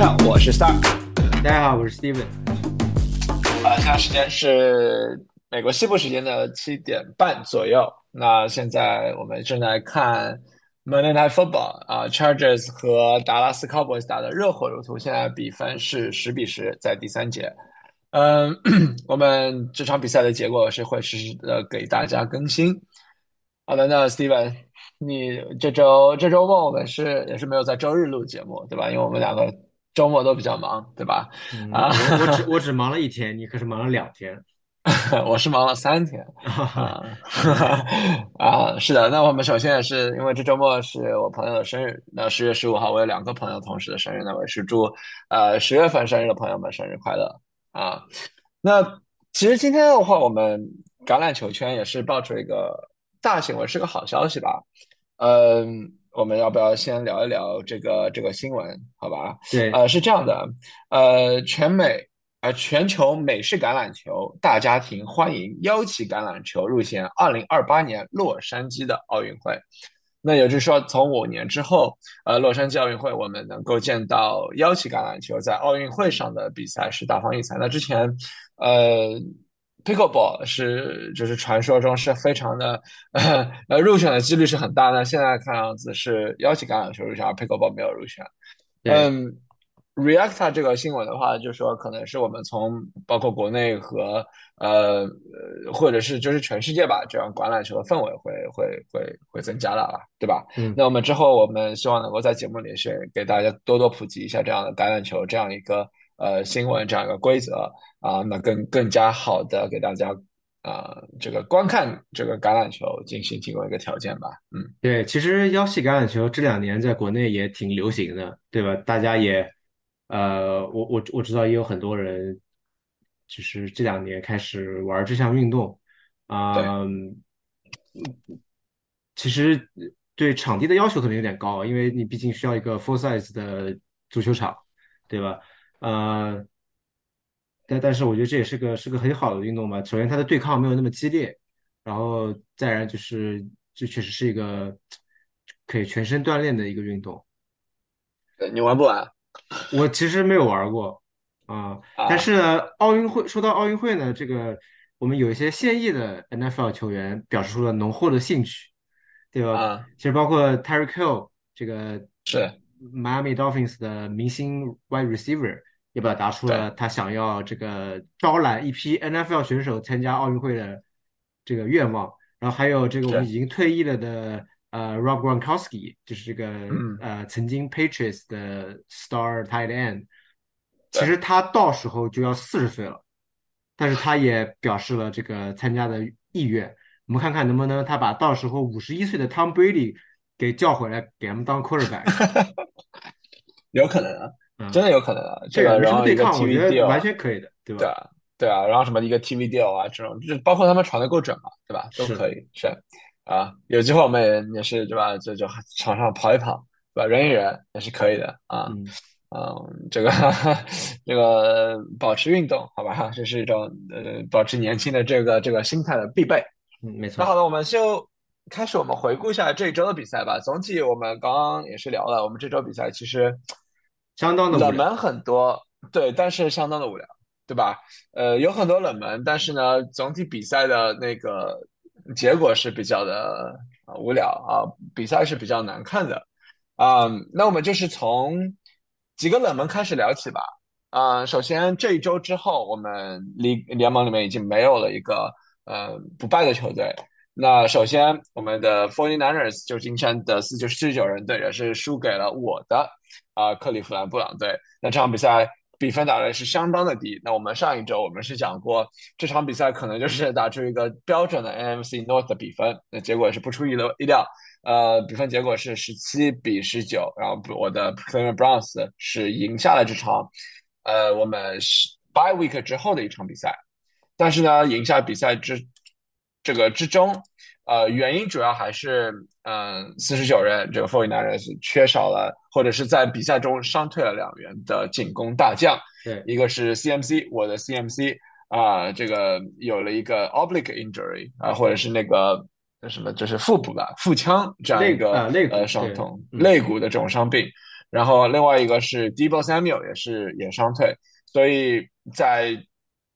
上，我是 Star。大家好，我是 Steven。啊，现在时间是美国西部时间的七点半左右。那现在我们正在看 Monday Night Football 啊，Chargers 和达拉斯 Cowboys 打的热火如荼，现在比分是十比十，在第三节。嗯，我们这场比赛的结果是会实时的给大家更新。好的，那 Steven，你这周这周末我们是也是没有在周日录节目，对吧？因为我们两个周末都比较忙，对吧？啊，我我只 我只忙了一天，你可是忙了两天。我是忙了三天。啊，啊，是的。那我们首先也是因为这周末是我朋友的生日，那十月十五号我有两个朋友同时的生日，那我是祝呃十月份生日的朋友们生日快乐啊。那其实今天的话，我们橄榄球圈也是爆出一个。大新闻是个好消息吧？嗯，我们要不要先聊一聊这个这个新闻？好吧？对，呃，是这样的，呃，全美呃全球美式橄榄球大家庭欢迎邀请橄榄球入选二零二八年洛杉矶的奥运会。那也就是说，从五年之后，呃，洛杉矶奥运会我们能够见到邀请橄榄球在奥运会上的比赛是大放异彩。那之前，呃。Pickleball 是就是传说中是非常的 呃入选的几率是很大的，现在看样子是邀请橄榄球入选，Pickleball 没有入选。嗯，Reacta 这个新闻的话，就说可能是我们从包括国内和呃或者是就是全世界吧，这样橄榄球的氛围会会会会增加了吧，对吧？嗯，那我们之后我们希望能够在节目里是给大家多多普及一下这样的橄榄球这样一个呃新闻这样一个规则。啊，那更更加好的给大家啊，这个观看这个橄榄球进行提供一个条件吧。嗯，对，其实腰系橄榄球这两年在国内也挺流行的，对吧？大家也，呃，我我我知道也有很多人，就是这两年开始玩这项运动。啊，其实对场地的要求可能有点高，因为你毕竟需要一个 full size 的足球场，对吧？呃。但但是我觉得这也是个是个很好的运动吧。首先，它的对抗没有那么激烈，然后再然就是这确实是一个可以全身锻炼的一个运动。你玩不玩？我其实没有玩过啊。但是呢，奥运会说到奥运会呢，这个我们有一些现役的 NFL 球员表示出了浓厚的兴趣，对吧？其实包括 Terry Kill 这个是 Miami Dolphins 的明星 Wide Receiver。也表达出了他想要这个招揽一批 NFL 选手参加奥运会的这个愿望。然后还有这个我们已经退役了的呃 Rob Gronkowski，就是这个呃曾经 Patriots 的 Star Tight End。其实他到时候就要四十岁了，但是他也表示了这个参加的意愿。我们看看能不能他把到时候五十一岁的 Tom Brady 给叫回来，给他们当 Quarterback。有可能啊。真的有可能啊，这个然后一个 TV deal 完全可以的，对吧？对啊，对啊，然后什么一个 TV deal 啊，这种就包括他们传的够准嘛，对吧？都可以是啊，有机会我们也也是对吧？就就场上跑一跑，对吧？人与人也是可以的啊，嗯，这个这个保持运动，好吧？这是一种呃保持年轻的这个这个心态的必备。嗯，没错。那好了，我们就开始我们回顾一下这一周的比赛吧。总体我们刚刚也是聊了，我们这周比赛其实。相当的冷门很多，对，但是相当的无聊，对吧？呃，有很多冷门，但是呢，总体比赛的那个结果是比较的无聊啊，比赛是比较难看的啊。那我们就是从几个冷门开始聊起吧。啊，首先这一周之后，我们联联盟里面已经没有了一个呃不败的球队。那首先，我们的 Forty Niners 旧金山的四九四九人队也是输给了我的啊克利夫兰布朗队。那这场比赛比分打的是相当的低。那我们上一周我们是讲过这场比赛可能就是打出一个标准的 NFC North 的比分。那结果是不出意料意料，呃，比分结果是十七比十九。然后我的 Cleveland Browns 是赢下了这场，呃，我们是 By Week 之后的一场比赛。但是呢，赢下比赛之这个之中。呃，原因主要还是，嗯，四十九人这个 Forty Niners 缺少了，或者是在比赛中伤退了两员的进攻大将。对，一个是 CMC，我的 CMC 啊，这个有了一个 oblique injury 啊，或者是那个什么，就是腹部吧，腹腔这样一个呃伤痛，肋骨的这种伤病。然后另外一个是 Debo Samuel 也是也伤退，所以在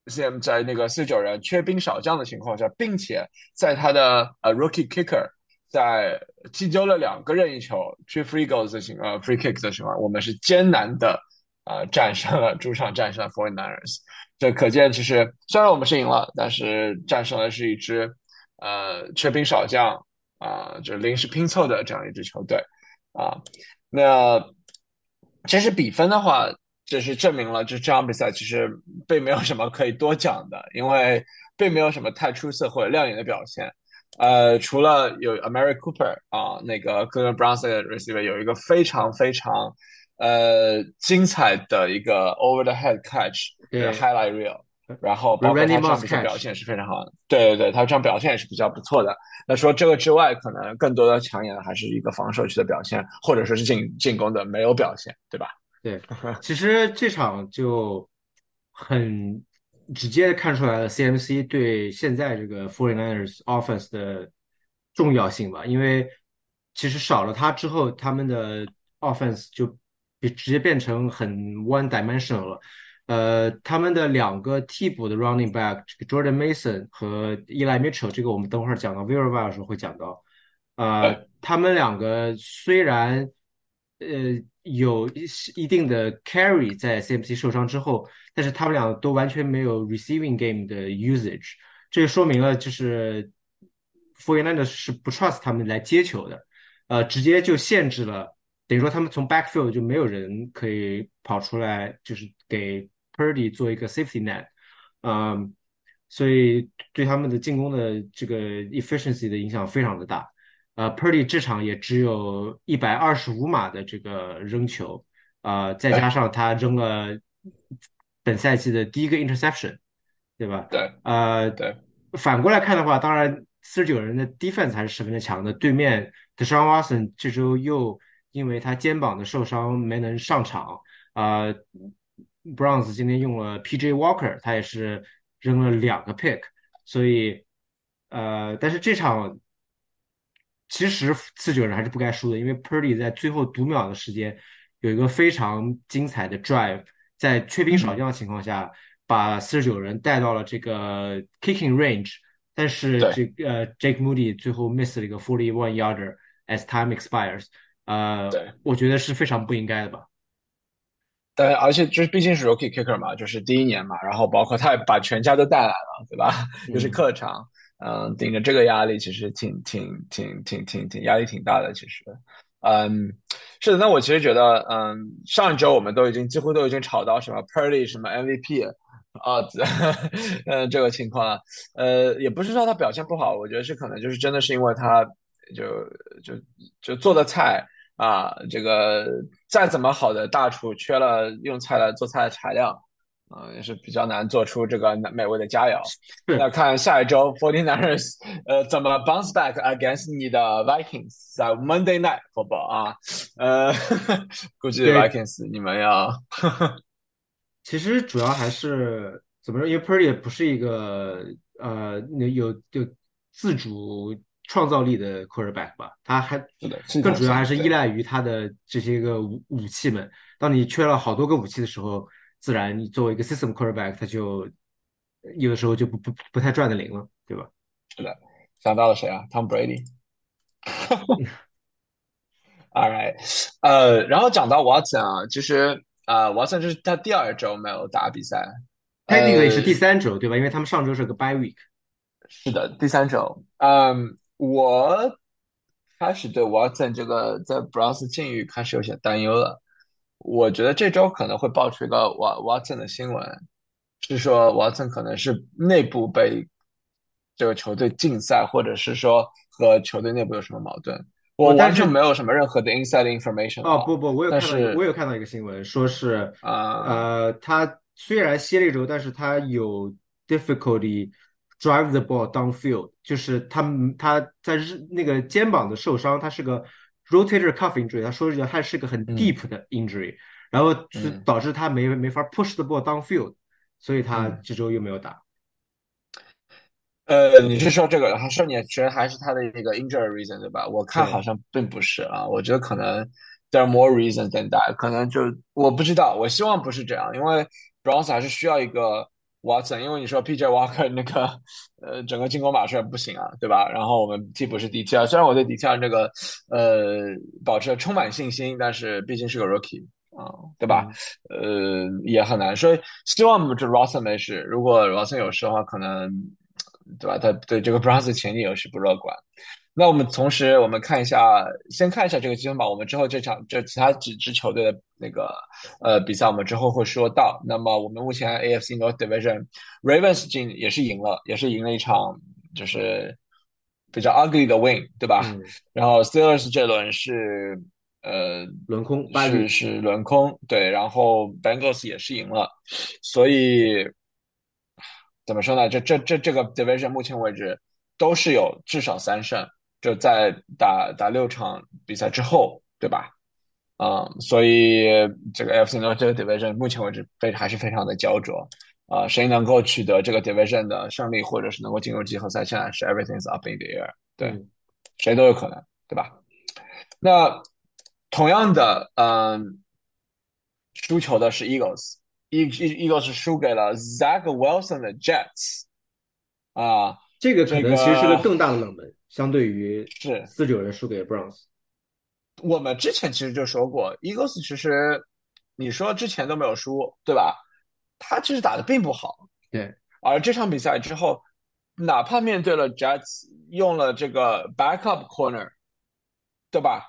现在那个四九人缺兵少将的情况下，并且在他的呃 Rookie Kicker 在击丢了两个任意球去 Free Goals 的情呃 Free Kicks 的情况，我们是艰难的呃战胜了主场战胜了 Forty Niners。这可见，其实虽然我们是赢了，但是战胜的是一支呃缺兵少将啊，就临时拼凑的这样一支球队啊。那其实比分的话，就是证明了，就这场比赛其实并没有什么可以多讲的，因为并没有什么太出色或者亮眼的表现。呃，除了有 Amari Cooper 啊，那个 Cleveland Browns 的 receiver 有一个非常非常呃精彩的一个 over the head catch 的 highlight reel，然后包括他上比赛表现是非常好的。对对对，他这样表现也是比较不错的。那说这个之外，可能更多的抢眼的还是一个防守区的表现，或者说是进进攻的没有表现，对吧？对，其实这场就很直接看出来了，CMC 对现在这个 Forty Niners offense 的重要性吧。因为其实少了他之后，他们的 offense 就比直接变成很 one dimensional 了。呃，他们的两个替补的 running back，这个 Jordan Mason 和 Eli Mitchell，这个我们等会儿讲到 v i r a 的时候会讲到。呃，他们两个虽然呃有一一定的 carry 在 CMC 受伤之后，但是他们俩都完全没有 receiving game 的 usage，这就说明了就是 f o r t n i n e r 是不 trust 他们来接球的，呃，直接就限制了，等于说他们从 backfield 就没有人可以跑出来，就是给。Purdy 做一个 safety net，嗯，所以对他们的进攻的这个 efficiency 的影响非常的大。呃，Purdy 这场也只有一百二十五码的这个扔球，呃，再加上他扔了本赛季的第一个 interception，对吧？对，呃，对。反过来看的话，当然四十九人的 defense 还是十分的强的。对面的 Sean Watson 这周又因为他肩膀的受伤没能上场，啊。Browns 今天用了 P.J. Walker，他也是扔了两个 pick，所以呃，但是这场其实四九人还是不该输的，因为 Purdy 在最后读秒的时间有一个非常精彩的 drive，在缺兵少将的情况下，把四十九人带到了这个 kicking range，但是这个 Jake Moody 最后 miss 了一个 forty one yarder as time expires，呃，我觉得是非常不应该的吧。但而且就是毕竟是 rookie kicker 嘛，就是第一年嘛，然后包括他也把全家都带来了，对吧？又是客场，嗯，顶着这个压力，其实挺挺挺挺挺挺压力挺大的。其实，嗯，是的。那我其实觉得，嗯，上一周我们都已经几乎都已经炒到什么 Purdy 什么 MVP 啊，呃，这个情况了。呃，也不是说他表现不好，我觉得是可能就是真的是因为他就就就做的菜。啊，这个再怎么好的大厨，缺了用菜来做菜的材料，啊，也是比较难做出这个美味的佳肴。那看下一周 Forty Niners 呃怎么 bounce back against 你的 Vikings 在 Monday Night Football 啊，呃，估计 Vikings 你们要。其实主要还是怎么说？因为 Purdy 不是一个呃，有有自主。创造力的 quarterback 吧，他还更主要还是依赖于他的这些个武武器们。当你缺了好多个武器的时候，自然你作为一个 system quarterback，他就有的时候就不不不太赚的灵了，对吧？是的，想到了谁啊？Tom Brady。All right，呃，然后讲到 Watson 啊，其实啊，Watson 这是他第二周没有打比赛，他那个也是第三周对吧？因为他们上周是个 bye week。是的，第三周，嗯。我开始对 Watson 这个在 Browns 境遇开始有些担忧了。我觉得这周可能会爆出一个 Watson 的新闻，是说 Watson 可能是内部被这个球队禁赛，或者是说和球队内部有什么矛盾。我完全没有什么任何的 inside information。哦不不，我有看到，我有看到一个新闻，说是啊呃，他虽然歇了一周，但是他有 difficulty。Drive the ball downfield，就是他他在日那个肩膀的受伤，他是个 rotator cuff injury，他说是他是个很 deep 的 injury，然后是导致他没没法 push the ball downfield，所以他这周又没有打。呃，你是说这个？说你觉得还是他的那个 injury reason 对吧？我看好像并不是啊，我觉得可能 there are more reasons than that，可能就我不知道，我希望不是这样，因为 Browns 还是需要一个 Watson，因为你说 PJ Walker 那个呃整个进攻马术不行啊，对吧？然后我们替补是 DTR，虽然我对 DTR 这个呃保持充满信心，但是毕竟是个 Rookie 啊，对吧？呃也很难，所以希望这 r o s s o n 没事，如果 r o s s o n 有事的话，可能对吧？他对这个 Browns 前景也是不乐观。那我们同时，我们看一下，先看一下这个积分榜。我们之后这场这其他几支球队的那个呃比赛，我们之后会说到。那么我们目前 AFC North Division，Ravens 进也是赢了，也是赢了一场，就是比较 ugly 的 win，对吧？然后 Steelers 这轮是呃轮空，是是轮空，对。然后 Bengals 也是赢了，所以怎么说呢？这这这这个 Division 目前为止都是有至少三胜。就在打打六场比赛之后，对吧？啊，所以这个 FC North 这个 Division 目前为止非还是非常的焦灼啊，谁能够取得这个 Division 的胜利，或者是能够进入季后赛，现在是 Everything's up in the air，对，谁都有可能，对吧？那同样的，嗯，输球的是 Eagles，E Eagles 输给了 Zach Wilson 的 Jets，啊，这个可能其实是个更大的冷门。相对于是四九人输给 Browns，我们之前其实就说过，Eagles 其实你说之前都没有输，对吧？他其实打的并不好，对。而这场比赛之后，哪怕面对了 Jets，用了这个 backup corner，对吧？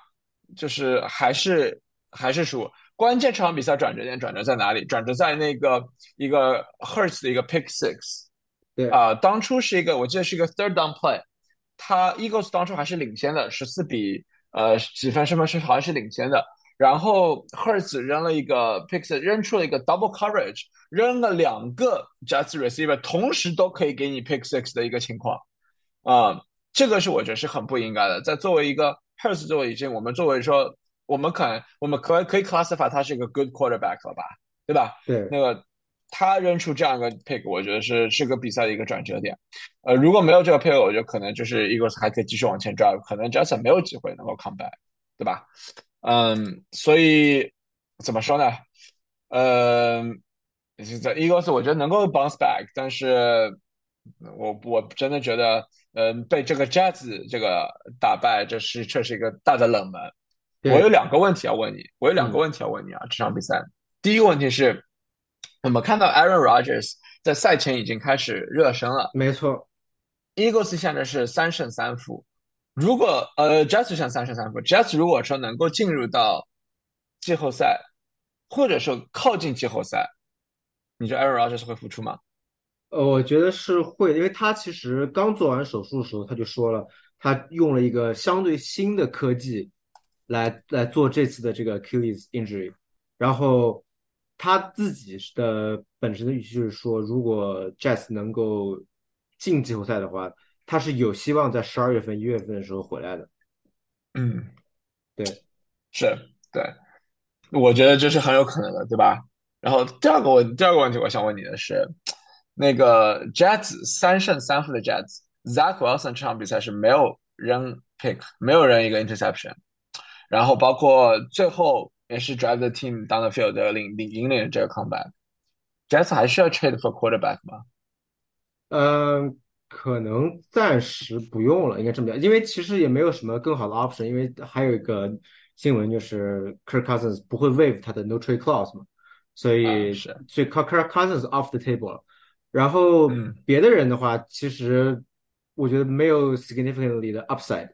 就是还是还是输。关键这场比赛转折点转折在哪里？转折在那个一个 Hurts 的一个 pick six，对啊，当初是一个我记得是一个 third down play。他 Eagles 当初还是领先的，十四比呃几分什么是好像是领先的。然后 Hurts 扔了一个 pick，扔出了一个 double coverage，扔了两个 Jets receiver，同时都可以给你 pick six 的一个情况啊，这个是我觉得是很不应该的。在作为一个 Hurts 作为已经我们作为说我们可能我们可可以 classify 他是一个 good quarterback 了吧，对吧？对，那个。他扔出这样一个 pick，我觉得是是个比赛的一个转折点。呃，如果没有这个 pick，我觉得可能就是 Eagles 还可以继续往前 drive，可能 Jason 没有机会能够 come back，对吧？嗯，所以怎么说呢？呃，在 Eagles 我觉得能够 bounce back，但是我我真的觉得，嗯，被这个 Jazz 这个打败，这是这是一个大的冷门。我有两个问题要问你，我有两个问题要问你啊，这场比赛，第一个问题是。我们看到 Aaron Rodgers 在赛前已经开始热身了。没错，Eagles 现在是三胜三负。如果呃在三胜三负，Jets 如果说能够进入到季后赛，或者说靠近季后赛，你觉得 Aaron Rodgers 会复出吗？呃，我觉得是会，因为他其实刚做完手术的时候他就说了，他用了一个相对新的科技来来做这次的这个 Achilles injury，然后。他自己的本身的预期就是说，如果 Jazz 能够进季后赛的话，他是有希望在十二月份、一月份的时候回来的。嗯，对，是，对，我觉得这是很有可能的，对吧？然后第二个问，第二个问题，我想问你的是，那个 Jazz 三胜三负的 Jazz，Zach Wilson 这场比赛是没有扔 pick，没有扔一个 interception，然后包括最后。也是 drive the team down the field 领领引领这个 comeback，Jets 还需要 trade for quarterback 吗？嗯，可能暂时不用了，应该这么讲，因为其实也没有什么更好的 option，因为还有一个新闻就是 Kirk Cousins 不会 waive 他的 no trade clause 嘛，所以是，所以 Kirk Cousins off the table 了。然后别的人的话，其实我觉得没有 significantly 的 upside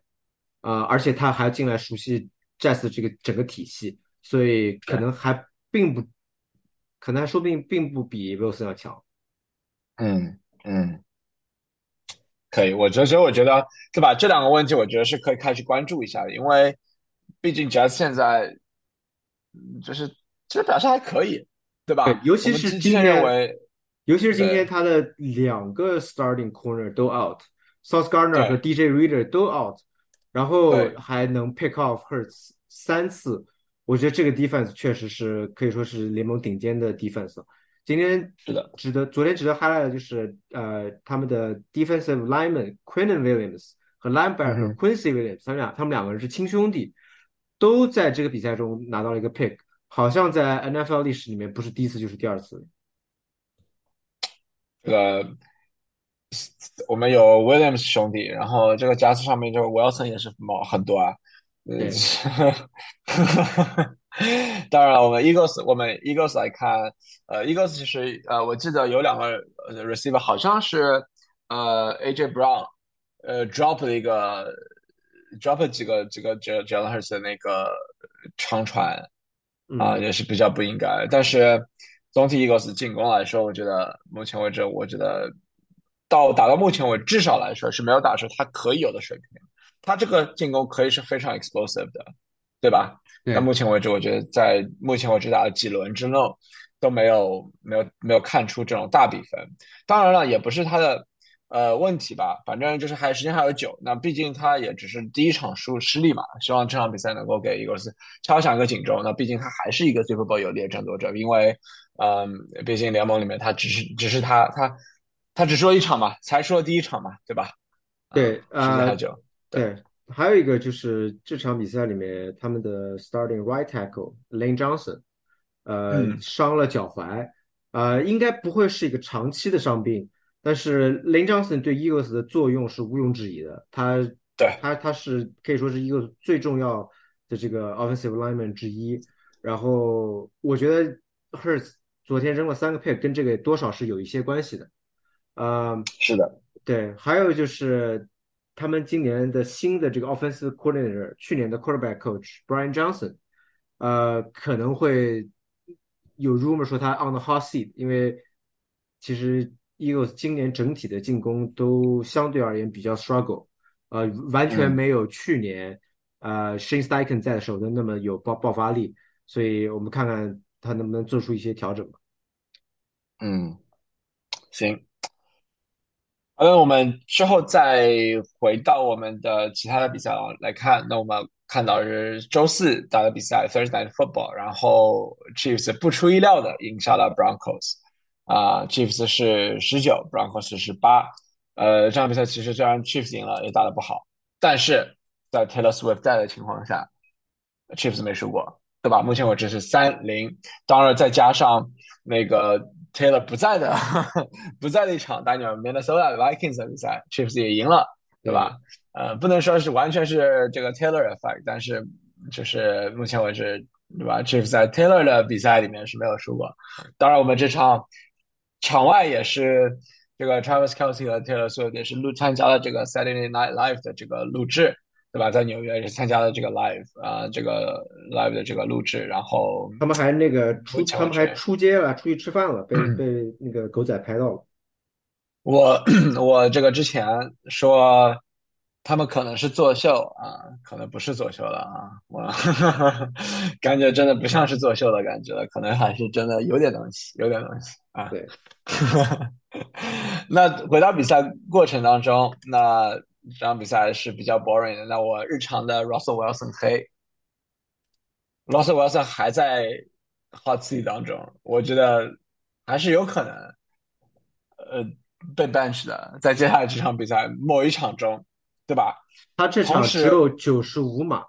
啊，而且他还进来熟悉 Jets 这个整个体系。所以可能还并不，可能还说不定并不比 Wilson 要强。嗯嗯，可以，我觉得，所以我觉得，对吧？这两个问题，我觉得是可以开始关注一下的，因为毕竟 Jazz 现在就是其实表现还可以，对吧？尤其是今天认为，尤其是今天他的两个 starting corner 都 out，South Gardner 和 DJ Reader 都 out，然后还能 pick off Hurts 三次。我觉得这个 defense 确实是可以说是联盟顶尖的 defense。今天是的，值得昨天值得 highlight 的就是呃他们的 defensive lineman Quinnen Williams 和 linebacker Quincy Williams，、他们俩他们两个人是亲兄弟，都在这个比赛中拿到了一个 pick，好像在 NFL 历史里面不是第一次就是第二次。这个我们有 Williams 兄弟，然后这个加斯上面就 Wilson 也是毛很多啊，对，当然了，我们 Eagles 我们 Eagles 来看，呃，Eagles 其实呃，我记得有两个 receiver 好像是呃 AJ Brown，呃 drop 了一个 drop 几个几个 Jalen Hurts 的那个长传啊，也是比较不应该。但是总体 Eagles 进攻来说，我觉得目前为止，我觉得到打到目前为止，至少来说是没有打出他可以有的水平。他这个进攻可以是非常 explosive 的，对吧？那目前为止，我觉得在目前为止打了几轮之内都没有没有没有看出这种大比分。当然了，也不是他的呃问题吧，反正就是还时间还有久。那毕竟他也只是第一场输失利嘛，希望这场比赛能够给伊格斯敲响一个警钟。那毕竟他还是一个 Super Bowl 有力的争夺者，因为嗯，毕竟联盟里面他只是只是他他他只输了一场嘛，才输了第一场嘛，对吧？对，时间还久。对，还有一个就是这场比赛里面，他们的 starting right tackle Lane Johnson，呃，伤了脚踝，呃，应该不会是一个长期的伤病，但是 Lane Johnson 对 Eagles 的作用是毋庸置疑的，他对他他是可以说是一个最重要的这个 offensive lineman 之一。然后我觉得 Hurts 昨天扔了三个 pick，跟这个多少是有一些关系的。呃，是的，对，还有就是。他们今年的新的这个 offensive coordinator，去年的 quarterback coach Brian Johnson，呃，可能会有 rumor 说他 on the hot seat，因为其实 Eagles 今年整体的进攻都相对而言比较 struggle，呃，完全没有去年呃 Shane Steichen 在的时候的那么有爆爆发力，所以我们看看他能不能做出一些调整吧。嗯，行。那我们之后再回到我们的其他的比赛来看，那我们看到是周四打的比赛，Thursday Football，然后 Chiefs 不出意料的赢下了 Broncos，啊，Chiefs 是十九，Broncos 是八，呃，这场比赛其实虽然 Chiefs 赢了，也打得不好，但是在 Taylor Swift 在的情况下，Chiefs 没输过，对吧？目前为止是三零，当然再加上那个。Taylor 不在的，不在的一场打你们 Minnesota Vikings 的比赛，Chiefs 也赢了，对吧？呃，不能说是完全是这个 Taylor effect，但是就是目前为止，对吧？Chiefs 在 Taylor 的比赛里面是没有输过。当然，我们这场场外也是这个 Travis Kelsey 和 Taylor Swift 也是录参加了这个 Saturday Night Live 的这个录制。对吧？在纽约也是参加了这个 live 啊，这个 live 的这个录制，然后他们还那个出，他们还出街了，出去吃饭了，被被那个狗仔拍到了。我我这个之前说他们可能是作秀啊，可能不是作秀了啊，我 感觉真的不像是作秀的感觉了，可能还是真的有点东西，有点东西啊。对，那回到比赛过程当中，那。这场比赛是比较 boring 的。那我日常的 Russell Wilson 黑，Russell Wilson 还在 hot seat 当中，我觉得还是有可能，呃，被 bench 的，在接下来这场比赛某一场中，对吧？他这场只有九十五码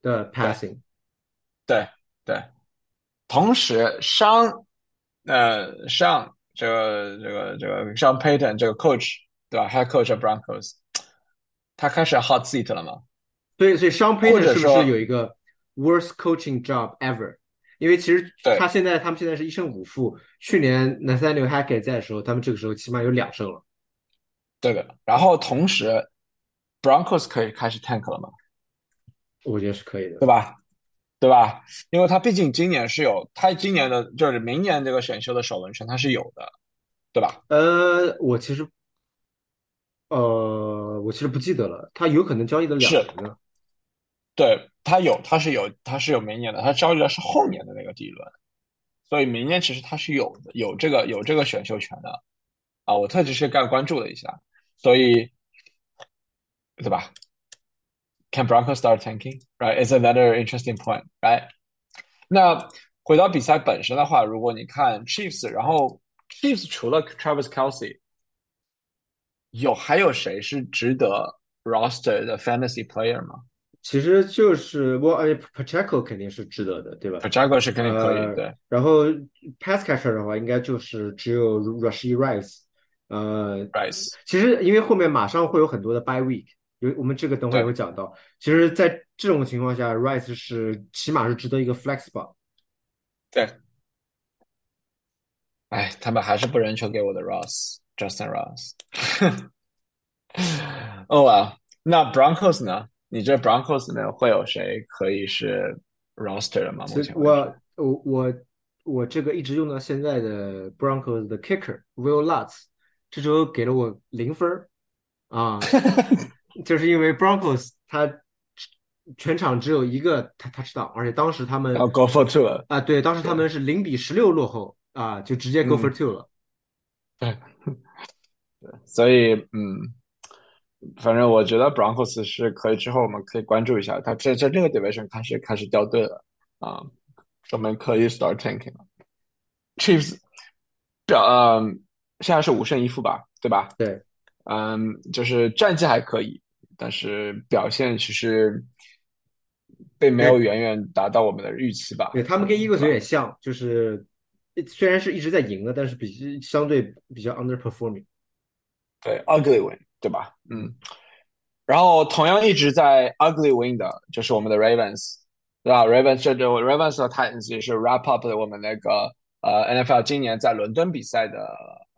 的 passing，对对。同时，伤，呃，伤这个这个这个伤 Payton 这个 coach，对吧？Head coach Broncos。他开始 hot seat 了吗？所以，所以 Sean Payton 是不是有一个 worst coaching job ever？因为其实他现在他们现在是一胜五负。去年 Nathaniel Hackett 在的时候，他们这个时候起码有两胜了。对的。然后同时，Broncos 可以开始 tank 了吗？我觉得是可以的，对吧？对吧？因为他毕竟今年是有他今年的，就是明年这个选秀的首轮权他是有的，对吧？呃，我其实。呃，我其实不记得了，他有可能交易的两年呢。对他有，他是有，他是有明年的，他交易的是后年的那个第一轮，所以明年其实他是有的，有这个有这个选秀权的啊。我特地是干关注了一下，所以对吧？Can Broncos start tanking? Right? It's another interesting point, right? 那回到比赛本身的话，如果你看 Chiefs，然后 Chiefs 除了 Travis Kelsey。有还有谁是值得 roster 的 fantasy player 吗？其实就是我哎，Pacheco 肯定是值得的，对吧？Pacheco 是肯定可以，对。然后 Pass Catcher 的话，应该就是只有 Rushy Rice，呃，Rice。其实因为后面马上会有很多的 By Week，有我们这个等会也会讲到。其实，在这种情况下，Rice 是起码是值得一个 Flex 吧。对。哎，他们还是不扔球给我的 Ross，Justin Ross。哦啊，那 Broncos 呢？你这 Broncos 呢会有谁可以是 roster 的吗？目前我我我我这个一直用到现在的 Broncos 的 kicker Will Lutz，这周给了我零分啊，就是因为 Broncos 他全场只有一个他他知道，而且当时他们 go for two 了啊，对，当时他们是零比十六落后啊，就直接 go for two 了，对，对，所以嗯。反正我觉得 Broncos 是可以，之后我们可以关注一下，他在在这个 division 开始开始掉队了啊，我们可以 start tanking 了。Chiefs 表嗯，现在是五胜一负吧，对吧？对，嗯，就是战绩还可以，但是表现其实并没有远远达到我们的预期吧。对他们跟 Eagles 有点像，就是虽然是一直在赢的，但是比相对比较 underperforming。对，ugly win。对吧？嗯，然后同样一直在 ugly win 的就是我们的 Ravens，对吧？Ravens 这就 Ravens 和 Titans 也是 wrap up 的我们那个呃 NFL 今年在伦敦比赛的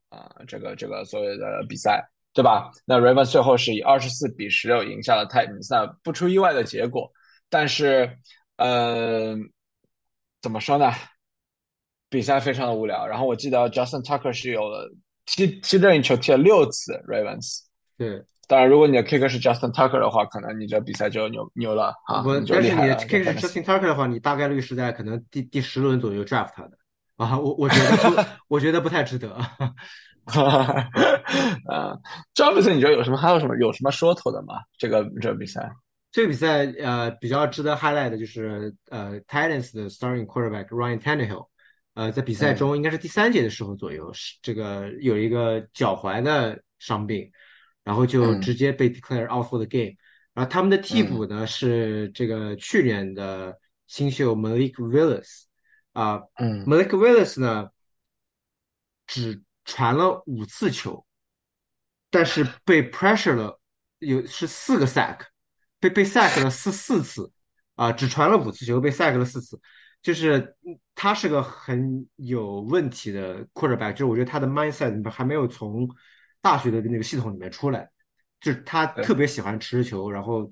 呃这个这个所有的比赛，对吧？那 Ravens 最后是以二十四比十六赢下了 Titans，那不出意外的结果，但是呃怎么说呢？比赛非常的无聊。然后我记得 Justin Tucker 是有踢踢任意球踢了六次 Ravens。对，当然，如果你的 kicker 是 Justin Tucker 的话，可能你这比赛就牛牛了啊！不，但是你的 kicker 是 Justin Tucker 的话，你大概率是在可能第第十轮左右 draft 他的啊！我我觉得 我觉得不太值得。啊，这场比赛你觉得有什么？还有什么？有什么说头的吗？这个这个比赛？这个比赛呃比较值得 highlight 的就是呃 Titans 的 starting quarterback Ryan Tannehill，呃在比赛中应该是第三节的时候左右是这个有一个脚踝的伤病。然后就直接被 declare out for the game，然后他们的替补呢是这个去年的新秀 Malik Willis，啊，Malik Willis 呢只传了五次球，但是被 pressure 了有是四个 sack，被被 sack 了四四次，啊，只传了五次球被 sack 了四次，就是他是个很有问题的 quarterback，就是我觉得他的 mindset 还没有从。大学的那个系统里面出来，就是他特别喜欢持球，然后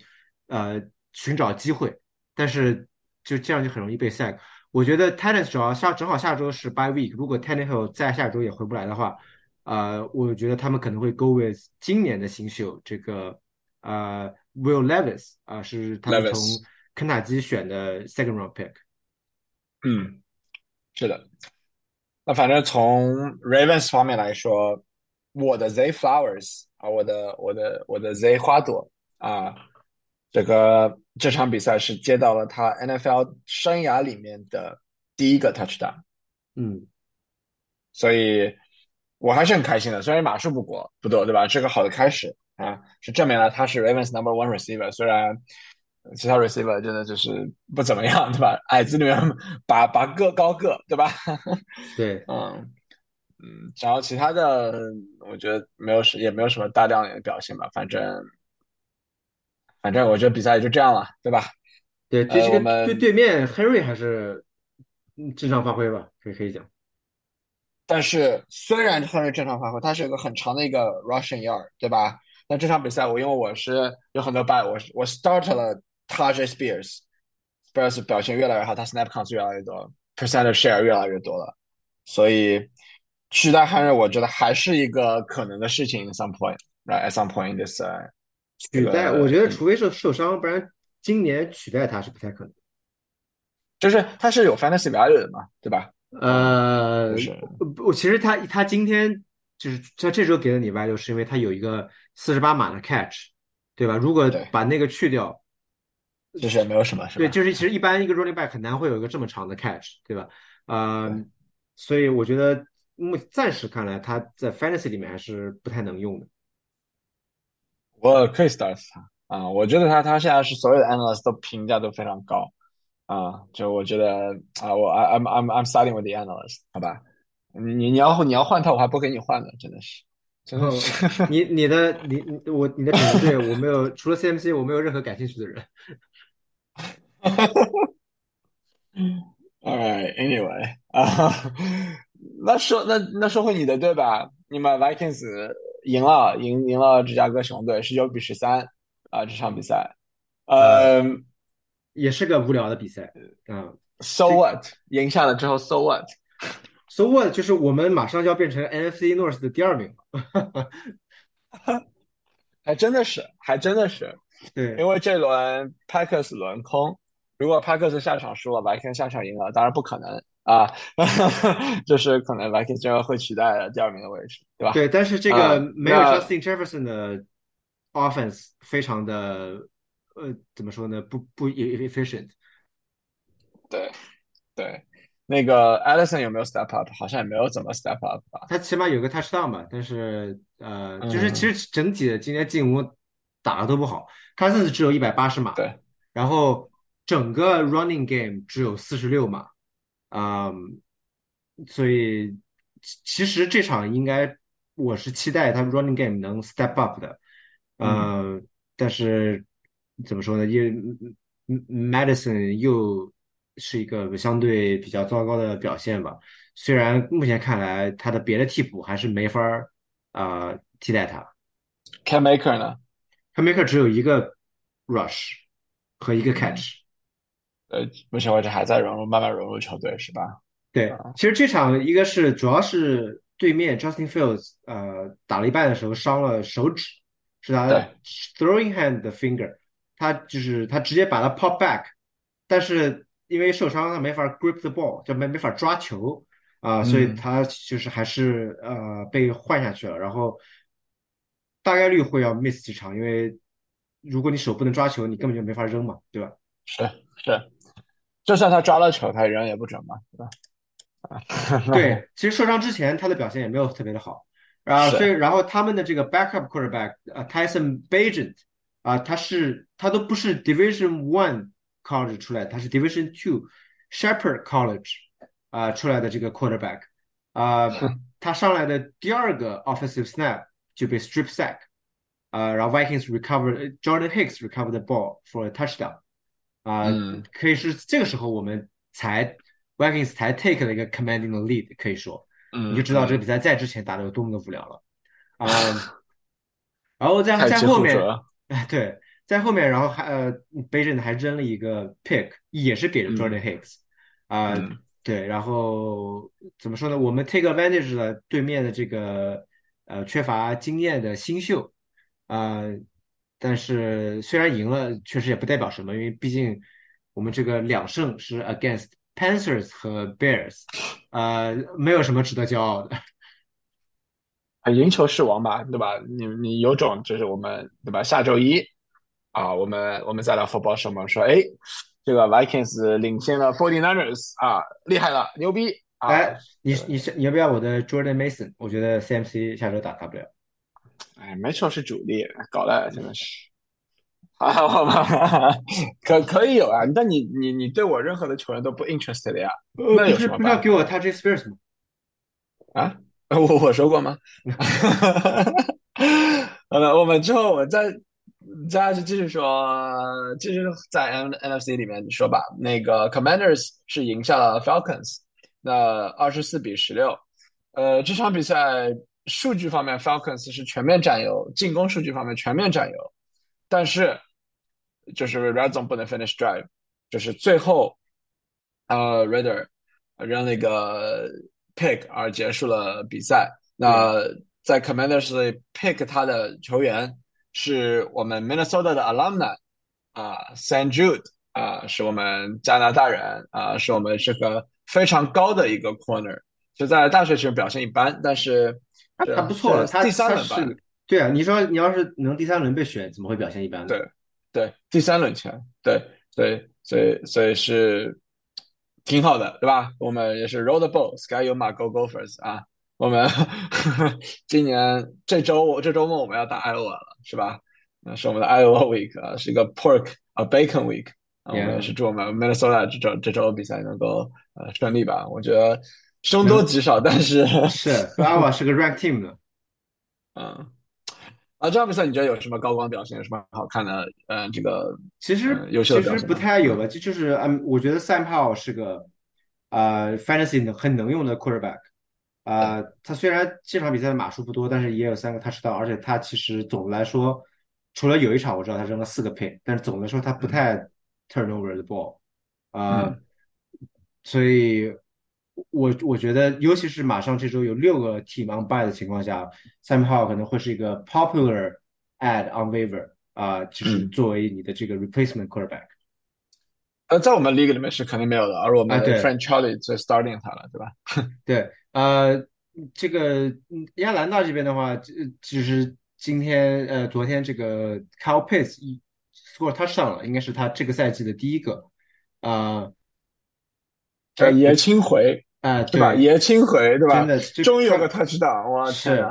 呃寻找机会，但是就这样就很容易被 sack。我觉得 t e n n i s 主要下正好下周是 by week，如果 Tannehill 在下周也回不来的话，呃，我觉得他们可能会 go with 今年的新秀这个呃 Will Levis 啊，是他们从肯塔基选的 second round pick。嗯，是的。那反正从 Ravens 方面来说。我的 Z Flowers 啊，我的我的我的 Z 花朵啊，这个这场比赛是接到了他 NFL 生涯里面的第一个 Touchdown，嗯，所以我还是很开心的。虽然码数不多不多，对吧？是个好的开始啊，是证明了他是 Ravens Number One Receiver。虽然其他 Receiver 真的就是不怎么样，对吧？矮子里面拔拔个高个，对吧？对，嗯。嗯，然后其他的，我觉得没有什，也没有什么大亮眼的表现吧。反正，反正我觉得比赛也就这样了，对吧？对，这个对对面 Henry 还是正常发挥吧，可以可以讲。但是虽然 Henry 正常发挥，他是一个很长的一个 Russian yard，对吧？那这场比赛我因为我是有很多 buy，我我 start 了 Taj Spears，Spears 表现越来越好，他 snap count 越来越多，percent share 越来越多了，所以。取代汉瑞，我觉得还是一个可能的事情。Some point, right? At some point, this 取代，我觉得除非是受伤，不然今年取代他是不太可能。就是他是有 fantasy value 的嘛，对吧？呃，不，其实他他今天就是在这周给了你 value，是因为他有一个四十八码的 catch，对吧？如果把那个去掉，其实也没有什么，是吧？对，就是其实一般一个 running back 很难会有一个这么长的 catch，对吧？呃，所以我觉得。目暂时看来，他在 fantasy 里面还是不太能用的。我可以 start 他，啊，我觉得他他现在是所有的 analyst 都评价都非常高啊，就我觉得啊，我 I I'm I'm I'm starting with the analyst，好吧？你你你要你要换他，我还不给你换呢，真的是，然后。你你的你我你的整个队，我没有除了 CMC，我没有任何感兴趣的人。All right, anyway 啊，那说那那说回你的队吧，你们 Vikings 赢了，赢赢了芝加哥熊队，十九比十三啊，这场比赛，呃，也是个无聊的比赛，嗯，So what？赢下了之后，So what？So what？就是我们马上就要变成 NFC North 的第二名了，还真的是，还真的是，对，因为这轮 Packers 轮空。如果帕克斯下场输了，Vikings 下场赢了，当然不可能啊，就是可能 Vikings 就会取代第二名的位置，对吧？对，但是这个没有 Justin Jefferson 的 offense 非常的呃，怎么说呢？不不 efficient。对对，那个 Allison 有没有 step up？好像也没有怎么 step up 吧。他起码有个 touchdown 嘛，但是呃，就是其实整体的今天进攻打的都不好，他甚至只有一百八十码，对，然后。整个 running game 只有四十六码，嗯，所以其实这场应该我是期待他 running game 能 step up 的，嗯，但是怎么说呢？因为 Madison 又是一个相对比较糟糕的表现吧。虽然目前看来他的别的替补还是没法儿啊替代他。Cam Maker 呢？Cam Maker 只有一个 rush 和一个 catch。呃，目前为止还在融入，慢慢融入球队，是吧？对，其实这场一个是主要是对面 Justin Fields，呃，打了一半的时候伤了手指，是他 throwing hand 的 finger，他就是他直接把它 pop back，但是因为受伤他没法 grip the ball，就没没法抓球啊，所以他就是还是呃被换下去了，然后大概率会要 miss 几场，因为如果你手不能抓球，你根本就没法扔嘛，对吧？是是。就算他抓了球，他人也不准嘛，对吧？对，其实受伤之前他的表现也没有特别的好，啊，所以然后他们的这个 backup quarterback 啊，Tyson Bagent 啊，他是他都不是 Division One college 出来，他是 Division Two Shepherd College 啊出来的这个 quarterback 啊，他上来的第二个 offensive snap 就被 strip sack 啊，然后 Vikings recover Jordan Hicks recover the ball for a touchdown。啊，可以是这个时候我们才 Vikings 才 take 了一个 commanding 的 lead，可以说，你就知道这个比赛在之前打的有多么的无聊了啊。然后在 在后面，哎，对，在后面，然后还呃，Bajan 还扔了一个 pick，也是给了 Jordan Hicks 啊，对，然后怎么说呢？我们 take advantage 了对面的这个呃缺乏经验的新秀啊。但是虽然赢了，确实也不代表什么，因为毕竟我们这个两胜是 against Panthers 和 Bears，呃，没有什么值得骄傲的。赢球是王吧，对吧？你你有种就是我们对吧？下周一啊，我们我们再来 football 时，我们说，哎，这个 Vikings 领先了 Forty Niners 啊，厉害了，牛逼！哎，你你是你要不要我的 Jordan Mason？我觉得 CMC 下周打他不了。哎，没错，是主力，搞的真的是，好吧，可可以有啊？但你你你对我任何的球员都不 interested 呀？那有什么？不是要给我 Touch Spears 吗？啊？我我说过吗？好了，我们之后我再再去继续说，继续在 N NFC 里面说吧。那个 Commanders 是赢下了 Falcons，那二十四比十六。呃，这场比赛。数据方面，Falcons 是全面占优，进攻数据方面全面占优，但是就是 Red Zone 不能 finish drive，就是最后呃 Raider 扔了一个 pick 而结束了比赛。那在 Commanders pick 他的球员是我们 Minnesota 的 alumni 啊，San Jude 啊，是我们加拿大人啊，是我们这个非常高的一个 corner，就在大学时表现一般，但是。他不错了，他第三轮吧？对啊，你说你要是能第三轮被选，怎么会表现一般呢？对对，第三轮签，对，所以所以所以是挺好的，对吧？我们也是 roll the ball，sky 有马 go gophers 啊！我们 今年这周这周末我们要打 Iowa 了，是吧？那是我们的 Iowa Week 啊，是一个 Pork 啊 Bacon Week 啊，我们也是祝我们 Minnesota 这周这周比赛能够呃顺利吧。我觉得凶多吉少，但是 是 Iowa 是个 Rank Team 的，嗯。啊，这场比赛你觉得有什么高光表现？有什么好看的？呃，这个其实其实不太有吧，就就是嗯，我觉得 Sam Powell 是个啊 Fantasy 很能用的 Quarterback。啊，他虽然这场比赛的码数不多，但是也有三个 touchdown，而且他其实总的来说，除了有一场我知道他扔了四个 pick，但是总的来说他不太 turnover the ball，啊，所以我我觉得，尤其是马上这周有六个 team on by 的情况下，Sam Howell 可能会是一个 popular ad on waiver 啊，就是作为你的这个 replacement quarterback。呃，在我们 league 里面是肯定没有的，而我们的 friend Charlie 在 starting 他了，对吧？对，呃，这个亚兰大这边的话，就是今天呃，昨天这个 Cal Pace，虽然他上了，应该是他这个赛季的第一个啊，年轻回。啊，对吧？爷青回对吧？真的，终于有个 touch 到，哇，是，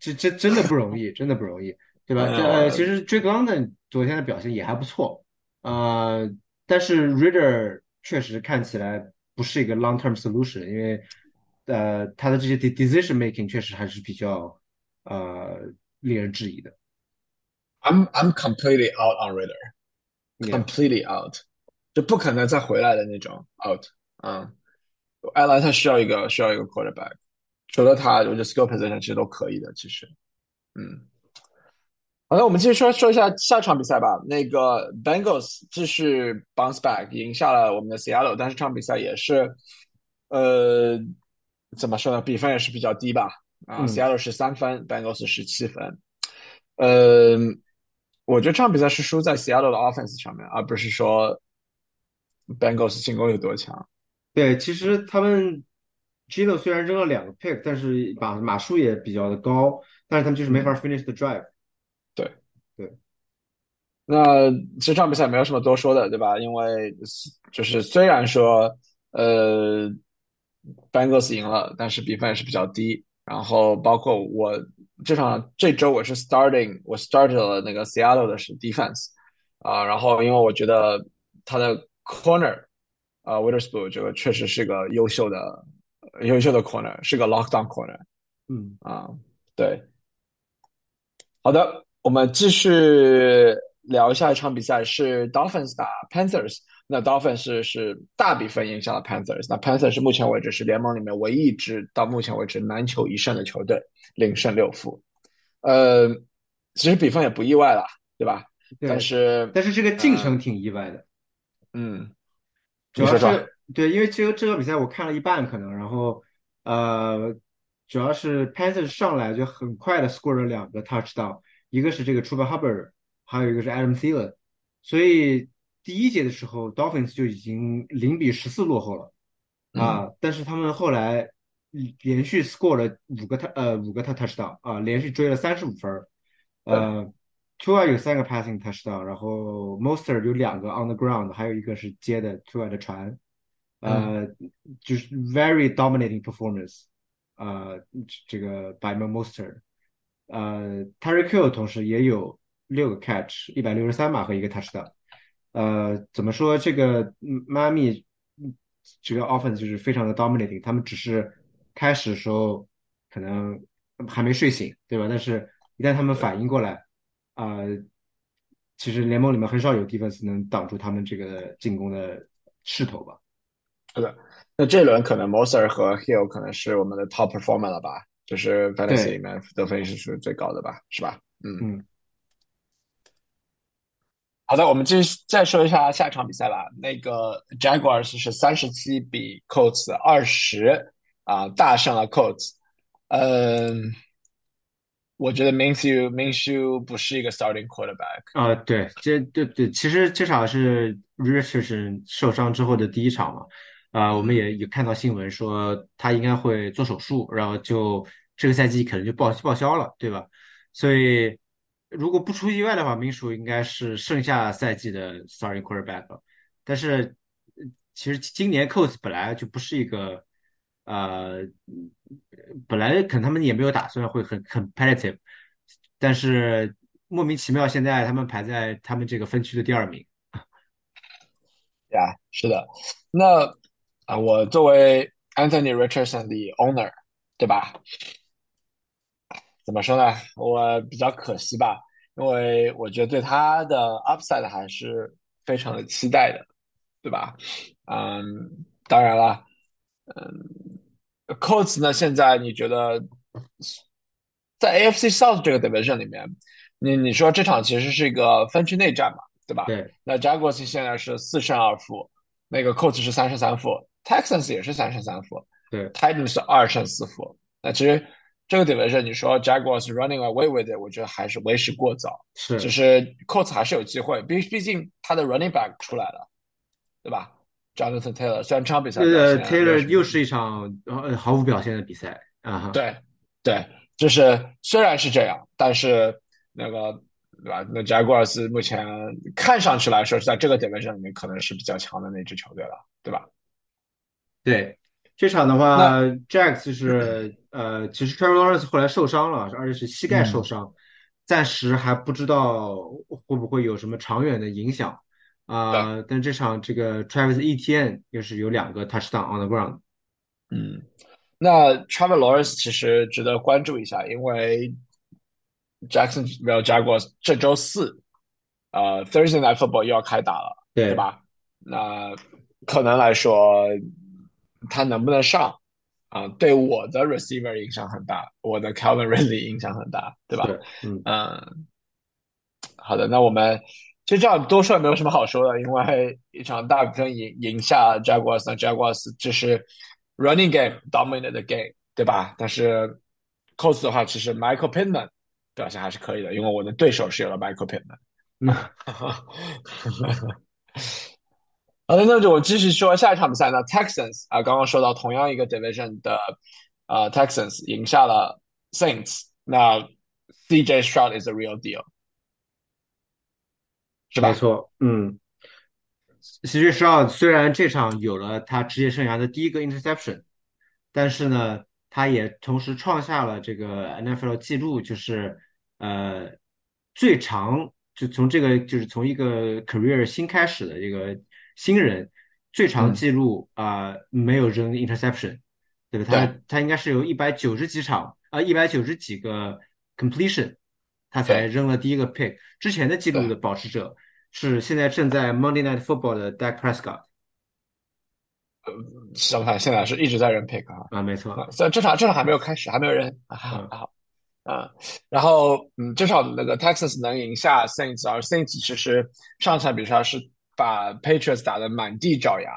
这这真的不容易，真的不容易，对吧？呃，其实 Drake London 昨天的表现也还不错，呃，但是 Reader 确实看起来不是一个 long term solution，因为。呃，他的这些 decision making 确实还是比较呃令人质疑的。I'm I'm completely out on Reader，completely out，就不可能再回来的那种 out。嗯，艾兰特需要一个需要一个 quarterback，除了他，我觉得 skill position 其实都可以的。其实，嗯，好那我们继续说说一下下场比赛吧。那个 Bengals 继续 bounce back，赢下了我们的 Seattle，但是这场比赛也是呃。怎么说呢？比分也是比较低吧。啊，Seattle 十三分，Bengals 十七分。呃，我觉得这场比赛是输在 Seattle 的 offense 上面，而不是说 Bengals 进攻有多强。对，其实他们 Gino 虽然扔了两个 pick，但是把码数也比较的高，但是他们就是没法 finish the drive。对对。那这场比赛没有什么多说的，对吧？因为就是虽然说，呃。Bengals 赢了，但是比分也是比较低。然后包括我这场这周我是 starting，我 started 了那个 Seattle 的是 defense 啊。然后因为我觉得他的 corner 啊 Witherspoon 这个确实是个优秀的优秀的 corner，是个 lockdown corner。嗯啊，对。好的，我们继续聊下一场比赛是 Dolphins 打 Panthers。那 Dolphins 是是大比分赢下了 Panthers，那 Panthers 是目前为止是联盟里面唯一一支到目前为止难求一胜的球队，零胜六负。呃，其实比分也不意外了，对吧？但是但是这个进程挺意外的。嗯，主要是对，因为这个这个比赛我看了一半可能，然后呃，主要是 Panthers 上来就很快的 score 了两个 touchdown，一个是这个 t r u b e r Hubbard，还有一个是 Adam Thielen，所以。第一节的时候，Dolphins 就已经零比十四落后了啊！但是他们后来连续 score 了五个他呃五个他 touchdown 啊，连续追了三十五分儿。呃，Tua 有三个 passing touchdown，然后 Monster 有两个 on the ground，还有一个是接的 Tua 的传，呃，就是 very dominating performance 呃，这个 by Monster。呃 t a r y Q 同时也有六个 catch，一百六十三码和一个 touchdown。呃，怎么说这个妈咪这个 offense 就是非常的 dominating，他们只是开始的时候可能还没睡醒，对吧？但是一旦他们反应过来，啊，其实联盟里面很少有 defense 能挡住他们这个进攻的势头吧？是的，那这轮可能 Moser 和 Hill 可能是我们的 top performer 了吧？就是 fantasy 里面得分是最高的吧？是吧？嗯嗯。好的，我们继续再说一下下一场比赛吧。那个 Jaguars 是三十七比 Colts 二十啊，大胜了 Colts。嗯，我觉得 Minshew Minshew 不是一个 starting quarterback 啊。对，这对对，其实这场是 Richardson 受伤之后的第一场嘛。啊，我们也有看到新闻说他应该会做手术，然后就这个赛季可能就报报销了，对吧？所以。如果不出意外的话，民属应该是剩下赛季的 starting quarterback。但是，其实今年 Colts 本来就不是一个，呃，本来可能他们也没有打算会很 competitive。但是莫名其妙现在他们排在他们这个分区的第二名。呀，是的，那啊，我作为 Anthony Richardson 的 owner，对吧？怎么说呢？我比较可惜吧，因为我觉得对他的 upside 还是非常的期待的，对吧？嗯，当然了，嗯，Colts 呢，现在你觉得在 AFC South 这个 division 里面，你你说这场其实是一个分区内战嘛？对吧？对，那 Jaguars 现在是四胜二负，那个 Colts 是三胜三负，Texans 也是三胜三负，对，Titans 是二胜四负。那其实这个 division 你说 Jaguars running away with it，我觉得还是为时过早。是，就是 Colts 还是有机会，毕毕竟他的 running back 出来了，对吧？Jonathan Taylor 虽然这场比赛呃，Taylor 又是一场呃毫无表现的比赛啊。对对，就是虽然是这样，但是那个。对吧？那 Jaguars 目前看上去来说是在这个 division 里面可能是比较强的那支球队了，对吧？对，这场的话，Jacks 是呃，其实 Trevor Lawrence 后来受伤了，而且是膝盖受伤，暂时还不知道会不会有什么长远的影响啊。但这场这个 Travis Etienne 又是有两个 touchdown on the ground。嗯，那 Travis Lawrence 其实值得关注一下，因为。Jacksonville Jaguars 这周四，呃，Thursday Night Football 又要开打了，对吧？那可能来说，他能不能上啊？对我的 receiver 影响很大，我的 Calvin Ridley 影响很大，对吧？嗯嗯，好的，那我们其实这样多说也没有什么好说的，因为一场大比分赢赢下 Jaguars，那 Jaguars 这是 running game dominated game，对吧？但是 Colts 的话，其实 Michael Pittman。表现还是可以的，因为我的对手是有了 Michael Pittman。好的，那就我继续说下一场比赛呢，Texans 啊，刚刚说到同样一个 division 的啊，Texans 赢下了 Saints。那 CJ Stroud is a real deal，是吧？没错，嗯，CJ Stroud 虽然这场有了他职业生涯的第一个 interception，但是呢。他也同时创下了这个 NFL 记录，就是呃最长就从这个就是从一个 career 新开始的这个新人最长记录啊没有扔 interception，对吧？他他应该是有一百九十几场啊一百九十几个 completion，他才扔了第一个 pick。之前的记录的保持者是现在正在 Monday Night Football 的 Dak Prescott。呃，相反，现在是一直在扔 pick 啊啊，没错，虽然这场这场还没有开始，还没有人啊，还好啊。然后，嗯，至少那个 Texas 能赢下 Saints，而 Saints 其实上场比赛是把 Patriots 打得满地找牙，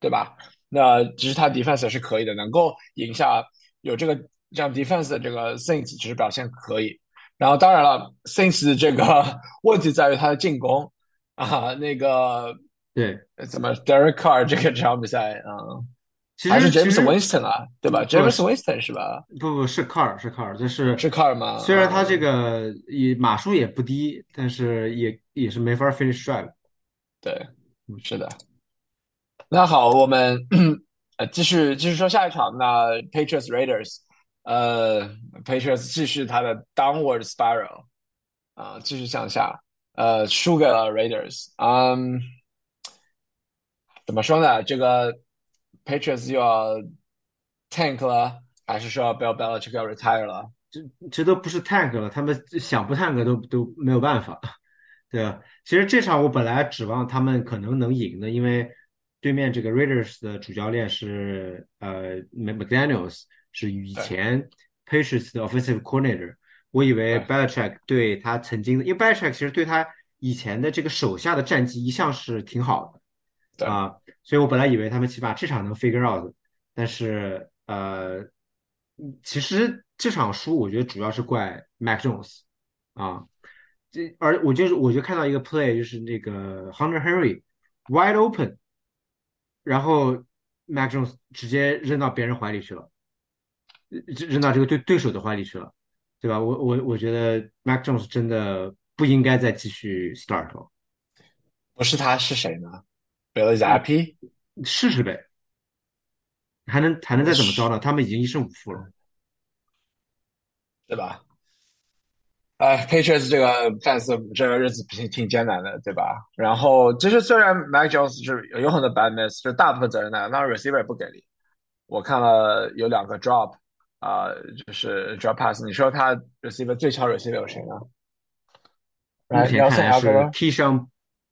对吧？那其实他 defense 是可以的，能够赢下有这个这样 defense 的这个 Saints，其实表现可以。然后，当然了，Saints 这个 问题在于他的进攻啊，那个。对，怎么 Derek Carr 这个这场比赛啊，还是 James Winston 啊，对吧？James Winston 是吧？不不是 Carr 是 Carr，这是是 Carr 吗？虽然他这个也码数也不低，但是也也是没法 finish drive。对，是的。那好，我们 呃继续继续说下一场。那 Patriots Raiders，呃，Patriots 继续他的 downward spiral 啊，继续向下，呃，输给了 Raiders，嗯。怎么说呢？这个 Patriots 又要 tank 了，还是说 Bill Belichick 要 retire 了？这这都不是 tank 了，他们想不 tank 都都没有办法，对吧？其实这场我本来指望他们可能能赢的，因为对面这个 Raiders 的主教练是呃 McDaniel's，是以前 Patriots 的 offensive coordinator。我以为 Belichick 对他曾经，因为 Belichick 其实对他以前的这个手下的战绩一向是挺好的。啊，所以我本来以为他们起码这场能 figure out，但是呃，其实这场输我觉得主要是怪 Mac Jones 啊，这而我就是我就看到一个 play 就是那个 Hunter Henry wide open，然后 Mac Jones 直接扔到别人怀里去了，扔扔到这个对对手的怀里去了，对吧？我我我觉得 Mac Jones 真的不应该再继续 start 了，不是他是谁呢？给了 ZP，试试呗，还能还能再怎么着呢？他们已经一胜五负了，对吧？哎，Patriots 这个 fans 这个日子挺挺艰难的，对吧？然后其实虽然 Mac Jones 是有很多 bad miss，就大部分责任呢，那 receiver 不给力。我看了有两个 drop 啊、就是 drop pass。你说他 receiver 最强 receiver 有谁呢？目前看来是 Keyshawn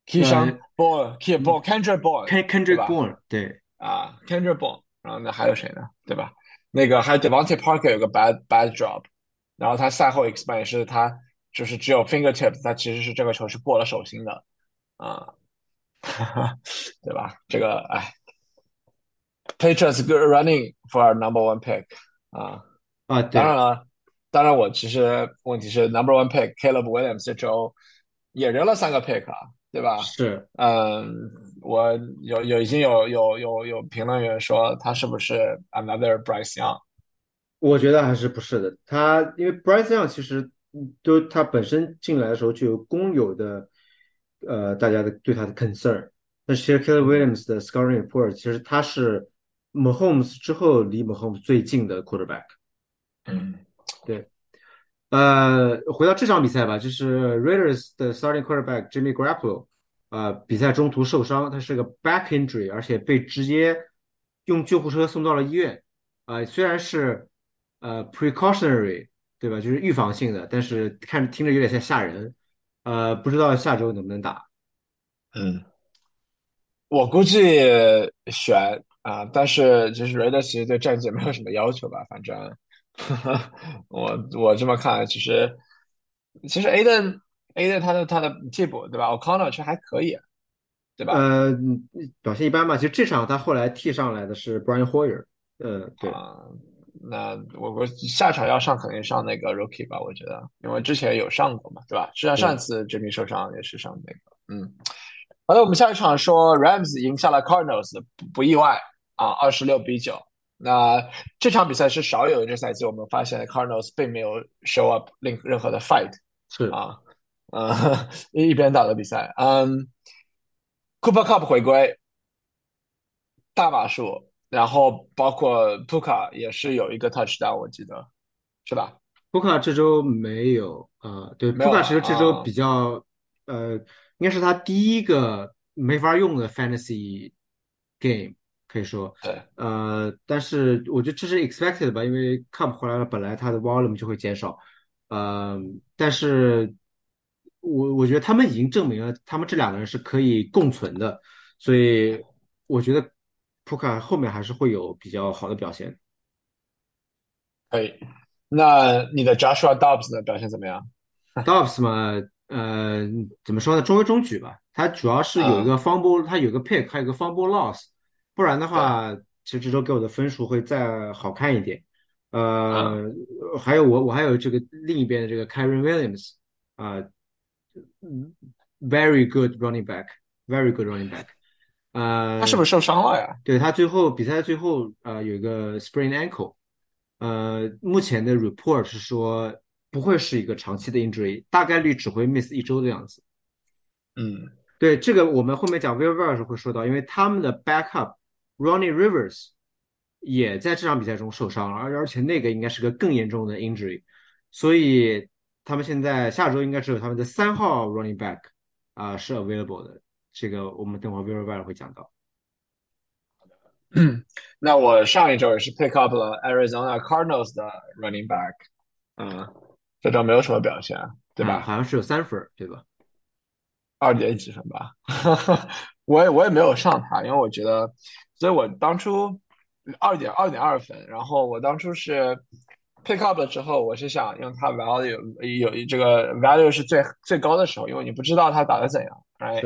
Keyshawn Bourne、Key Bourne、Kendrick Bourne、Kendrick Bourne，对啊，Kendrick Bourne，然后那还有谁呢？对吧？那个还有 Devontae Parker 有个 bad bad drop，然后他赛后 explain 是他就是只有 fingertips，他其实是这个球是过了手心的啊，对吧？这个哎，Patriots good running for our number one pick 啊啊，当然了，当然我其实问题是 number one pick Caleb Williams 这周也扔了三个 pick 啊，对吧？是，嗯，我有有已经有有有有评论员说他是不是 another Bryce Young？我觉得还是不是的。他因为 Bryce Young 其实都他本身进来的时候就有公有的呃大家的对他的 concern。但是其实 Caleb Williams 的 scoring report 其实他是 Mahomes 之后离 Mahomes 最近的 quarterback。嗯，对。呃，回到这场比赛吧，就是 Raiders 的 starting quarterback Jimmy Garoppolo，呃，比赛中途受伤，他是个 back injury，而且被直接用救护车送到了医院。呃，虽然是呃 precautionary，对吧？就是预防性的，但是看听着有点像吓人。呃，不知道下周能不能打。嗯，我估计选啊，但是就是 Raiders 其实对战绩没有什么要求吧，反正 我我这么看，其实其实 Aden Aden 他的他的替补对吧？O'Connor 其实还可以，对吧？呃，表现一般吧。其实这场他后来替上来的是 Brian Hoyer。嗯，对。啊，那我我下场要上肯定上那个 Rookie 吧，我觉得，因为之前有上过嘛，对吧？实际上上次 Jimmy 受伤也是上那个，嗯。好的，我们下一场说 Rams 赢下了 Cardinals，不不意外啊，二十六比九。那这场比赛是少有的这赛季，我们发现 Cardinals 并没有 show up 任任何的 fight，是啊，呃，一边倒的比赛。嗯，Cooper Cup 回归，大码数，然后包括 Puka 也是有一个 touchdown，我记得是吧？Puka 这周没有，呃，对，Puka 其实这周比较，呃，应该是他第一个没法用的 fantasy game，可以说，对，呃，但是我觉得这是 expected 吧，因为 Cup 回来了，本来他的 volume 就会减少，呃，但是我我觉得他们已经证明了，他们这两个人是可以共存的，所以我觉得 Puka 后面还是会有比较好的表现。可以，那你的 Joshua Dobbs 的表现怎么样？Dobbs 嘛，呃，怎么说呢？中规中矩吧。他主要是有一个 fumble，、他有个 pick，还有个 fumble loss。不然的话，其实这周给我的分数会再好看一点。呃，还有我我还有这个另一边的这个 Karen Williams 啊、very good running back，very good running back。呃，他是不是受伤了呀？对他最后比赛最后呃有一个 sprain ankle，呃，目前的 report 是说不会是一个长期的 injury，大概率只会 miss 一周的样子。嗯，对这个我们后面讲 w i v e r 时会说到，因为他们的 backup Ronnie Rivers 也在这场比赛中受伤了，而而且那个应该是个更严重的 injury，所以他们现在下周应该只有他们的三号 running back 啊、是 available 的。这个我们等会 w i l v e r 会讲到。嗯，那我上一周也是 pick up 了 Arizona Cardinals 的 running back，嗯，这周没有什么表现，对吧？啊、好像是有三分，对吧？二点几分吧，我也我也没有上他，因为我觉得，所以我当初二点二点二分，然后我当初是 pick up 了之后，我是想用它 value 有这个 value 是最最高的时候，因为你不知道它打的怎样，哎，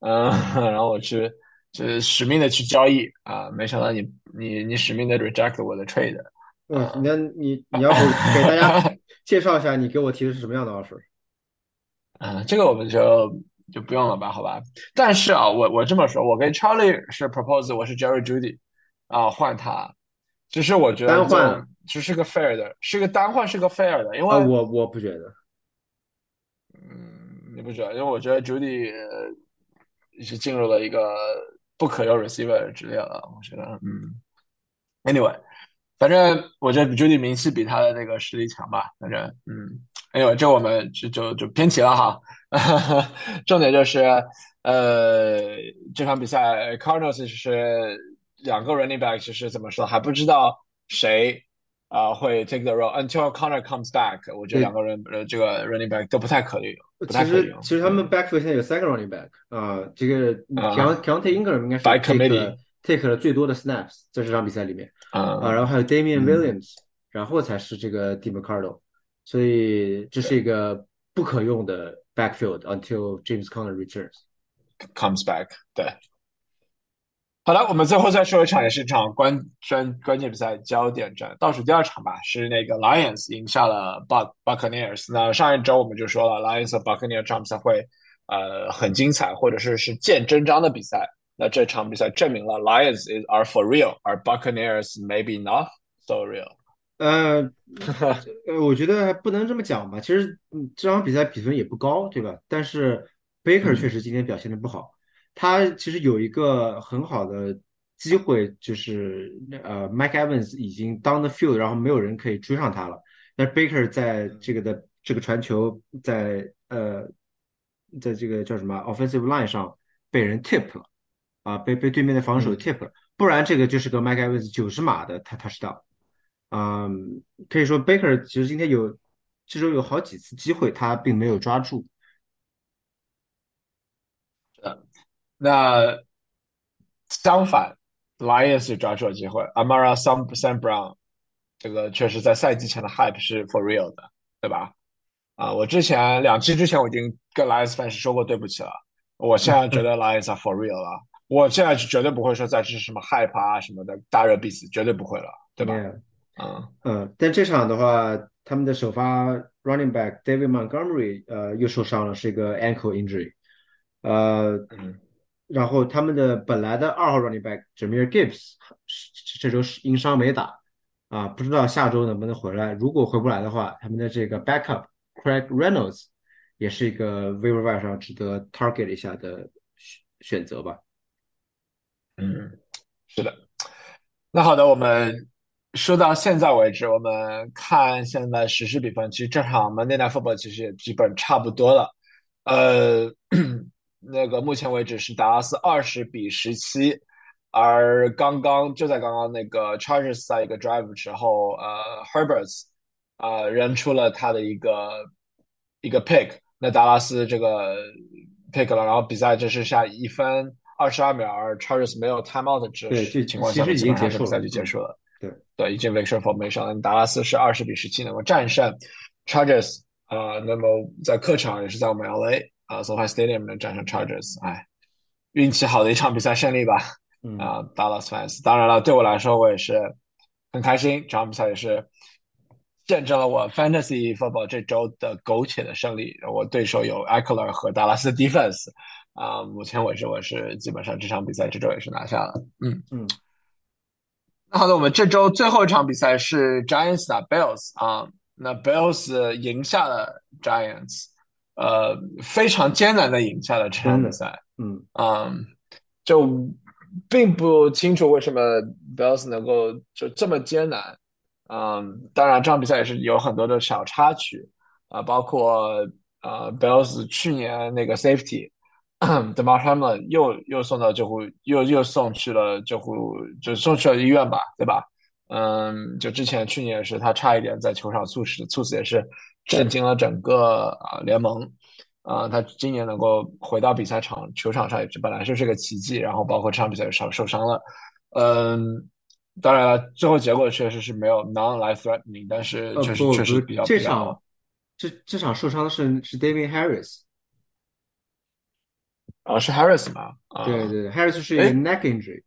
嗯，然后我去就是使命的去交易啊，没想到你你你使命的 reject 我的 trade，嗯，那你你要是给大家 介绍一下你给我提的是什么样的 offer？嗯，这个我们就。就不用了吧，好吧。但是啊，我我这么说，我跟 Charlie 是 propose，我是 Jerry Judy 啊，换他。只是我觉得单换只是个 fair 的，是个单换，是个 fair 的，因为、啊、我我不觉得。嗯，你不觉得？因为我觉得 Judy 是进入了一个不可用 receiver 之列了。我觉得，嗯，anyway，反正我觉得 Judy 名气比他的那个实力强吧。反正，嗯，哎呦，这我们就就就偏题了哈。重点就是，呃，这场比赛 Cardinals 是两个 running back，其实怎么说还不知道谁啊会 take the role until Connor comes back。我觉得两个人呃这个 running back 都不太可以用。其实其实他们 backfield 现在有三个 running back 啊，这个 Keontae Ingram 应该是 take take 了最多的 snaps 在这场比赛里面啊，然后还有 Damian Williams，然后才是这个 d i m c a r d o 所以这是一个不可用的 backfield until James Conner returns comes back。对，好了，我们最后再说一场，也是一场关关关键比赛焦点战，倒数第二场吧，是那个 Lions 赢下了 Buc Buccaneers。那上一周我们就说了，Lions 和 Buccaneers 这场比赛会呃很精彩，或者是是见真章的比赛。那这场比赛证明了 Lions is are for real，而 Buccaneers maybe not so real。 呃，呃，我觉得不能这么讲吧。其实，这场比赛比分也不高，对吧？但是 Baker 确实今天表现的不好。他其实有一个很好的机会，就是呃，Mike Evans 已经 down the field，然后没有人可以追上他了。但 Baker 在这个的这个传球，在呃，在这个叫什么 offensive line 上被人 tip 了，啊，被被对面的防守 tip 了。不然这个就是个 Mike Evans 九十码的他他是到。嗯，可以说 Baker 其实今天有，其中有好几次机会，他并没有抓住。呃，那相反，Lions 抓住了机会，Amara Sam Sam Brown，这个确实在赛季前的 hype 是 for real 的，对吧？啊，我之前两期之前我已经跟 Lions fans 说过对不起了，我现在觉得 Lions are for real 了，我现在是绝对不会说再是什么 hype 啊什么的大热必死，绝对不会了，对吧？啊，嗯，但这场的话，他们的首发 running back David Montgomery 呃又受伤了，是一个 ankle injury，呃，然后他们的本来的二号 running back Jameer Gibbs 这周是因伤没打，啊，不知道下周能不能回来。如果回不来的话，他们的这个 backup Craig Reynolds 也是一个 waiver wire 上值得 target 一下的选选择吧。嗯，是的。那好的，我们。说到现在为止，我们看现在实时比分，其实这场 Monday Night Football 其实也基本差不多了。呃，那个目前为止是达拉斯二十比十七，而刚刚就在刚刚那个 Chargers 在一个 drive 之后，呃，Herberts 啊扔出了他的一个一个 pick，那达拉斯这个 pick 了，然后比赛只剩下一分二十二秒，而 Chargers 没有 timeout 这情况下，基本上比赛就结束了。对对，已经 victory formation，达拉斯是二十比十七能够战胜 Chargers 啊，那么在客场也是在我们 LA 啊，SoFi Stadium 能战胜 Chargers，哎，运气好的一场比赛胜利吧，啊，Dallas fans，当然了，对我来说我也是很开心，这场比赛也是见证了我 Fantasy Football 这周的苟且的胜利，我对手有 Eckler 和达拉斯 Defense 啊，目前为止我是基本上这场比赛这周也是拿下了，嗯。嗯。好的，我们这周最后一场比赛是 Giants 打 Bills 啊，那 Bills 赢下了 Giants，呃，非常艰难的赢下了这场比赛，嗯。嗯，就并不清楚为什么 Bills 能够就这么艰难，嗯，当然这场比赛也是有很多的小插曲啊，包括呃 Bills 去年那个 Safety。The m a r Hamlin 又又送到救护，又又送去了救护，就送去了医院吧，对吧？嗯，就之前去年也是，他差一点在球场猝死，猝死也是震惊了整个啊联盟。啊，他今年能够回到比赛场球场上，也是本来就是个奇迹。然后包括这场比赛受受伤了，嗯，当然了，最后结果确实是没有 non-life threatening，但是确实确实比较这场这这场受伤的是是 David Harris。啊，是 Harris 吗？对对对，Harris 是一个 neck injury。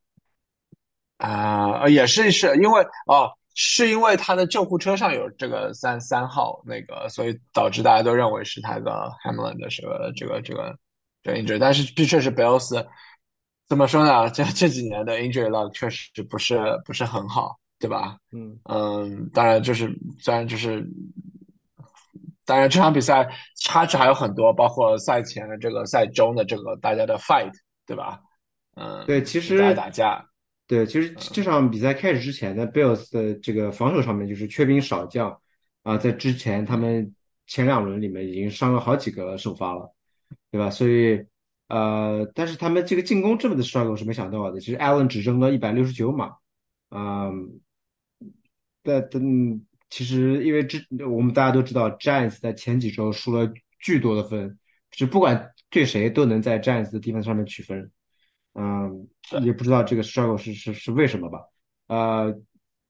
啊，也是是因为哦，是因为他的救护车上有这个三三号那个，所以导致大家都认为是他的 Hamlin 的这个这个这个这个 injury。但是的确是 Bills 怎么说呢？这这几年的 injury luck 确实不是不是很好，对吧？嗯嗯，当然就是虽然就是。当然，这场比赛差距还有很多，包括赛前的这个、赛中的这个大家的 fight，对吧？嗯，对，其实打架，对，其实这场比赛开始之前呢，Bills 的这个防守上面就是缺兵少将啊，在之前他们前两轮里面已经伤了好几个首发了，对吧？所以呃，但是他们这个进攻这么的 struggle 我是没想到的。其实 Allen 只扔了一百六十九码，嗯，但嗯，其实因为这我们大家都知道，Giants 在前几周输了巨多的分，就不管对谁都能在 Giants 的地方上面取分，嗯，也不知道这个 struggle 是是是为什么吧？呃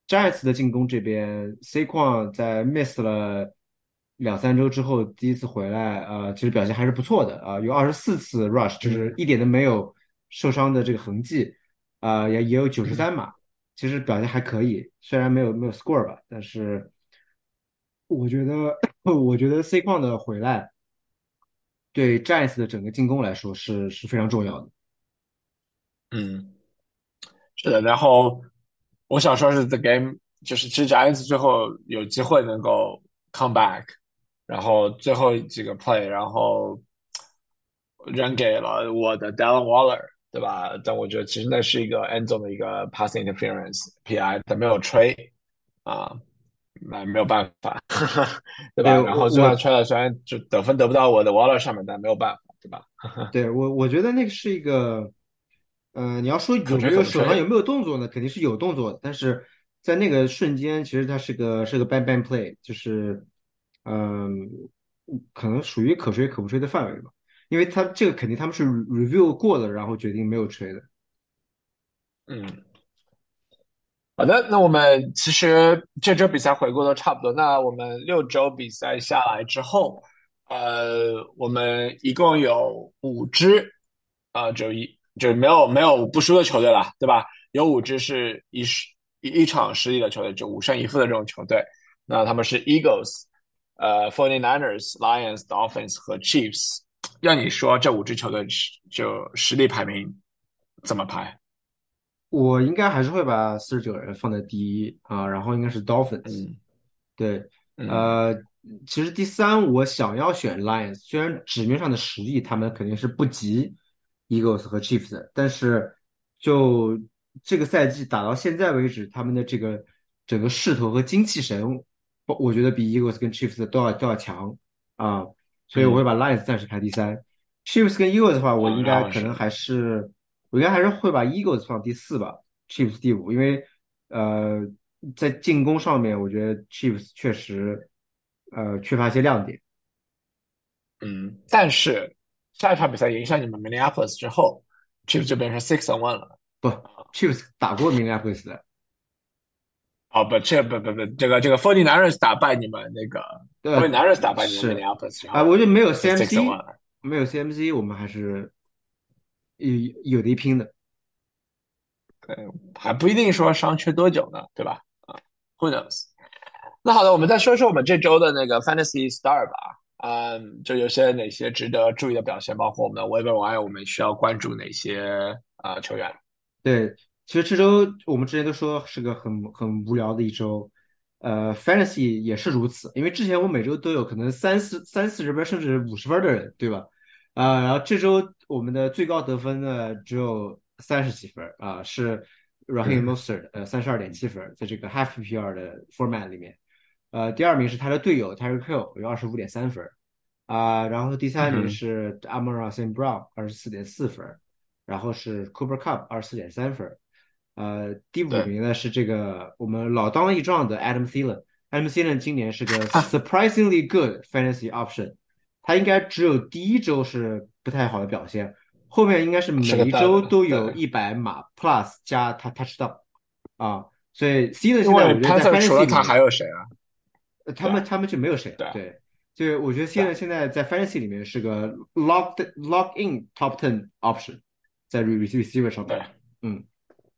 ，Giants 的进攻这边，C 矿在 miss 了两三周之后第一次回来，呃，其实表现还是不错的啊，有二十四次 rush，就是一点都没有受伤的这个痕迹，啊，也也有九十三码。其实表现还可以，虽然没有没有 score 吧，但是我觉得 我觉得 C 矿的回来对 Giants 的整个进攻来说是是非常重要的。嗯，是的。然后我想说是 the game，就是其实 Giants 最后有机会能够 come back，然后最后几个 play，然后扔给了我的 Dallin Waller。对吧？但我觉得其实那是一个 end zone 的一个 pass interference PI，他没有吹啊，那没有办法，对吧？然后就算吹了，虽然就得分得不到我的 Waller 上面，但没有办法，对吧？对我，我觉得那个是一个，呃，你要说有没有手上有没有动作呢？肯定是有动作的，但是在那个瞬间，其实它是个是个 bang bang play，就是，嗯，可能属于可吹可不吹的范围吧。因为他这个肯定他们是 review 过的，然后决定没有吹的。嗯，好的，那我们其实这周比赛回顾都差不多。那我们六周比赛下来之后，呃，我们一共有五支，啊，就一就没有没有不输的球队了，对吧？有五支是一一一场失利的球队，就五胜一负的这种球队。那他们是 Eagles、呃 Forty Niners、Lions、Dolphins 和 Chiefs。要你说这五支球队就实力排名怎么排？我应该还是会把四十九人放在第一啊，然后应该是 Dolphins。对，呃，其实第三我想要选 Lions，虽然纸面上的实力他们肯定是不及 Eagles 和 Chiefs，但是就这个赛季打到现在为止，他们的这个整个势头和精气神，我觉得比 Eagles 跟 Chiefs 都要都要强啊。所以我会把 Lions 暂时排第三，Chiefs 跟 Eagles 的话，我应该可能还是，我应该还是会把 Eagles 放第四吧，Chiefs 第五，因为呃，在进攻上面，我觉得 Chiefs 确实呃缺乏一些亮点。嗯，但是下一场比赛赢下你们 Minneapolis 之后，Chiefs 就变成 six and one 了。不，Chiefs 打过 Minneapolis 的。哦不，这不不不，这个这个 Forty Niners 打败你们那个 Forty Niners 打败你们 Minneapolis 啊，我觉得没有 CMC，没有 CMC，我们还是有有的一拼的。对，还不一定说伤缺多久呢，对吧？啊，Who knows？那好的，我们再说说我们这周的那个 Fantasy Star 吧。嗯，就有些哪些值得注意的表现，包括我们的 Waiver Wire，我们需要关注哪些啊球员？对。其实这周我们之前都说是个很很无聊的一周，呃，Fantasy 也是如此，因为之前我每周都有可能三四三四十分甚至五十分的人，对吧？啊，然后这周我们的最高得分呢只有三十几分啊，是 Raheem Mostert，呃，三十二点七分，在这个 Half PPR 的 Format 里面，呃，第二名是他的队友 Terry Hill 有二十五点三分，啊，然后第三名是 Amara St Brown，二十四点四分，然后是 Cooper Cup，二十四点三分。呃，第五名呢是这个我们老当益壮的 Adam Thielen。Adam Thielen 今年是个 surprisingly good fantasy option。他应该只有第一周是不太好的表现，后面应该是每一周都有一百码 plus 加他 touchdown 啊。所以 Thielen 现在我觉得在 fantasy 除了他还有谁啊？他们他们就没有谁了。对，就我觉得 Thielen 现在在 fantasy 里面是个 locked lock in top ten option，在 receiver 上面。嗯。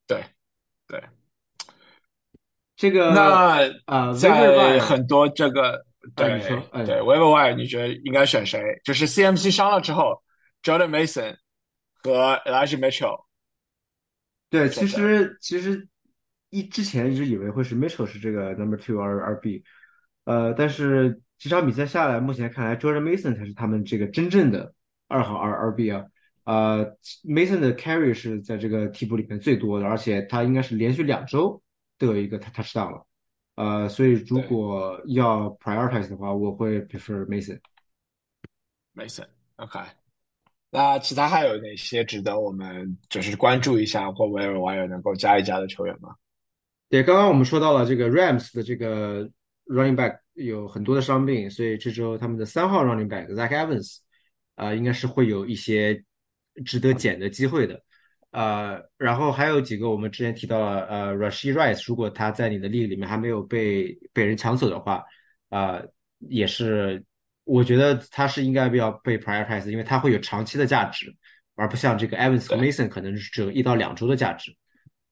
对，对，这个那啊，在很多这个对对 w e b e r Y，你觉得应该选谁？就是 CMC 伤了之后，Jordan Mason 和 Elijah Mitchell。对，其实其实一之前一直以为会是 Mitchell 是这个 Number Two 二二 B，呃，但是几场比赛下来，目前看来 Jordan Mason 才是他们这个真正的二号二二 B 啊。呃，Mason 的 carry 是在这个替补里面最多的，而且他应该是连续两周都有一个他 touchdown 了，呃，所以如果要 prioritize 的话，我会 prefer Mason。Mason，OK。那其他还有哪些值得我们就是关注一下或 w i r e 能够加一加的球员吗？对，刚刚我们说到了这个 Rams 的这个 running back 有很多的伤病，所以这周他们的三号 running back Zach Evans 啊，应该是会有一些值得捡的机会的。呃，然后还有几个我们之前提到了，呃，Rashid Rice，如果他在你的 league 里面还没有被被人抢走的话，啊，也是。我觉得他是应该不要被 prioritize，因为他会有长期的价值，而不像这个 Evans 和 Mason 可能是只有一到两周的价值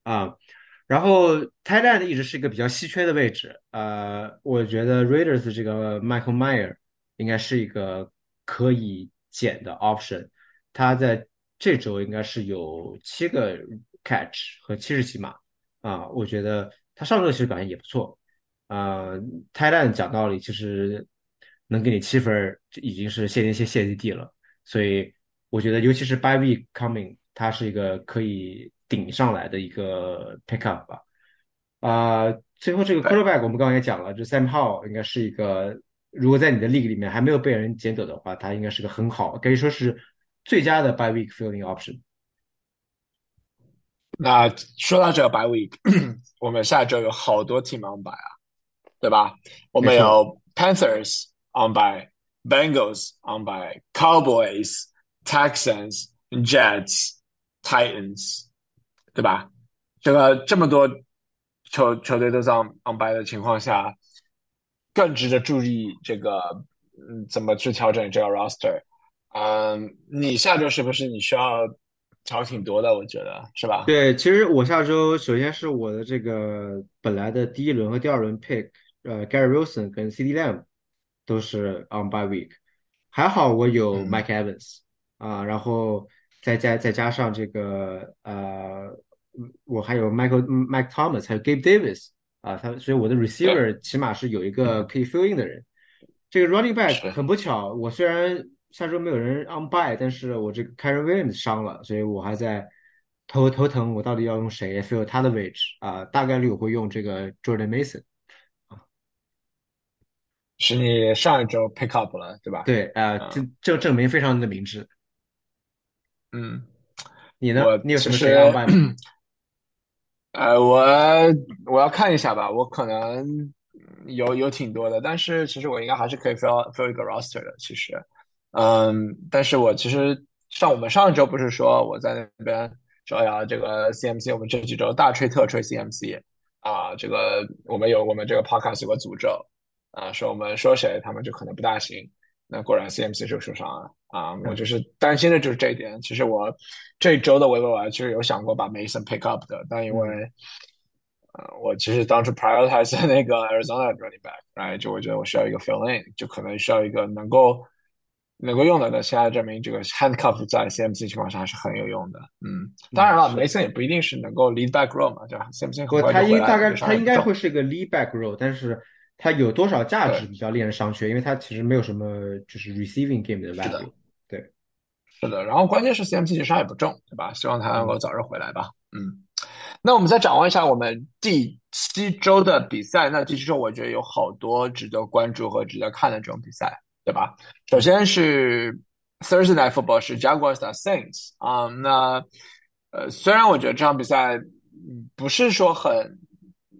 啊。然后 Thailand 一直是一个比较稀缺的位置，呃，我觉得 Raiders 这个 Michael Mayer 应该是一个可以捡的 option。他在这周应该是有七个 catch 和七十几码啊，我觉得他上周其实表现也不错啊。Thailand 讲道理其实。能给你七分，这已经是谢天谢谢天地了。所以我觉得，尤其是 by week coming，它是一个可以顶上来的一个 pick up 吧。啊，最后这个 quarterback 我们刚刚也讲了，这 Sam Howell 应该是一个，如果在你的 league 里面还没有被人捡走的话，他应该是个很好，可以说是最佳的 by week filling option。那说到这个 by week，我们下周有好多 team on by 啊，对吧？我们有 Panthers。on by Bengals, on by Cowboys, Texans, Jets, Titans，对吧？这个这么多球球队都在 on by 的情况下，更值得注意这个嗯怎么去调整这个 roster。嗯，你下周是不是你需要调挺多的？我觉得是吧？对，其实我下周首先是我的这个本来的第一轮和第二轮 pick，呃，Gary Wilson 跟 CD Lamb。都是 on by week，还好我有 Mike Evans 啊，然后再加再加上这个呃，我还有 Michael Mike Thomas，还有 Gabe Davis 啊，他所以我的 receiver 起码是有一个可以 fill in 的人。这个 running back 很不巧，我虽然下周没有人 on by，但是我这个 Karen Williams 伤了，所以我还在头头疼，我到底要用谁 fill 他的位置啊？大概率我会用这个 Jordan Mason 啊。是你上一周 pick up 了，对吧？对，呃，这这证明非常的明智。嗯，你呢？你有什么其要办？呃，我我要看一下吧，我可能有有挺多的，但是其实我应该还是可以 fill fill 一个 roster 的。其实，嗯，但是我其实上我们上周不是说我在那边说呀，这个 CMC，我们这几周大吹特吹 CMC 啊，这个我们有我们这个 podcast 有个诅咒。啊，说我们说谁，他们就可能不大行。那果然 CMC 就受伤了啊！我就是担心的就是这一点。其实我这周的维维尔其实有想过把 Mason pick up 的，但因为呃，我其实当初 prioritize 那个 Arizona running back，right？，就我觉得我需要一个 fill in，就可能需要一个能够能够用的。那现在证明这个 handcuff 在 CMC 情况下还是很有用的。嗯，当然了，Mason 也不一定是能够 lead back row 嘛，对吧？CMC 不，他应大概他应该会是一个 lead back row，但是。他有多少价值比较令人商榷，因为他其实没有什么就是 receiving game 的 value。对，是的。然后关键是 CMC 其实也不重，对吧？希望他能够早日回来吧。嗯。那我们再展望一下我们第七周的比赛。那第七周我觉得有好多值得关注和值得看的这种比赛，对吧？首先是 Thursday Night Football 是 Jaguars 打 Saints 啊。那呃，虽然我觉得这场比赛不是说很。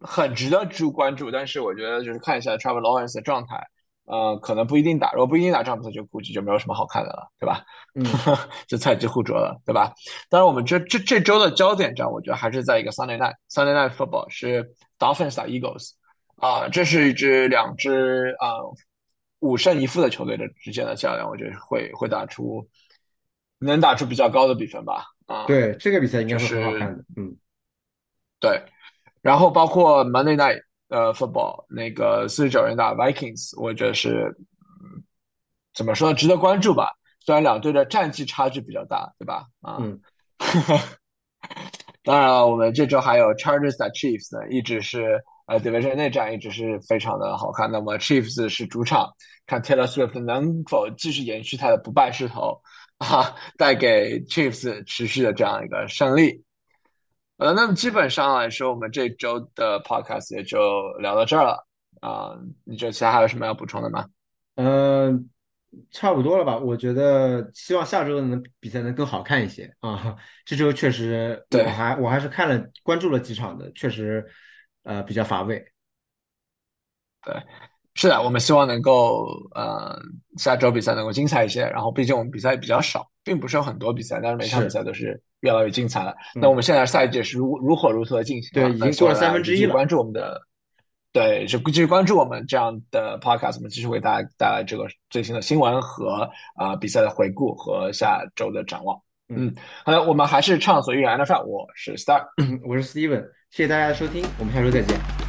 很值得注关注，但是我觉得就是看一下 Travel Lawrence 的状态，呃，可能不一定打，如果不一定打这场比赛，就估计就没有什么好看的了，对吧？嗯，就菜鸡互啄了，对吧？当然，我们这这这周的焦点战，我觉得还是在一个 Sunday Night，Sunday Night Football 是 Dolphins 打 Eagles，啊，这是一支两支啊五胜一负的球队的之间的较量，我觉得会会打出能打出比较高的比分吧？啊，对，这个比赛应该是很好看的，嗯，对。然后包括 Monday Night 呃 Football 那个四十九人打 Vikings，我觉得是怎么说呢？值得关注吧。虽然两队的战绩差距比较大，对吧？啊，当然了，我们这周还有 Chargers 打 Chiefs 呢，一直是呃 Division 内战，一直是非常的好看。那么 Chiefs 是主场，看 Taylor Swift 能否继续延续他的不败势头啊，带给 Chiefs 持续的这样一个胜利。呃，那么基本上来说，我们这周的 podcast 也就聊到这儿了啊。你觉得其他还有什么要补充的吗？嗯，差不多了吧？我觉得希望下周能比赛能更好看一些啊。这周确实，我还我还是看了关注了几场的，确实呃比较乏味。对。是的，我们希望能够呃下周比赛能够精彩一些。然后，毕竟我们比赛比较少，并不是有很多比赛，但是每场比赛都是越来越精彩了。那我们现在赛季是如如火如荼的进行，对，已经过了三分之一了。关注我们的，对，就继续关注我们这样的 podcast，我们继续为大家带来这个最新的新闻和啊比赛的回顾和下周的展望。嗯，好的，我们还是畅所欲言 NFL，我是 Star，我是 Steven，谢谢大家的收听，我们下周再见。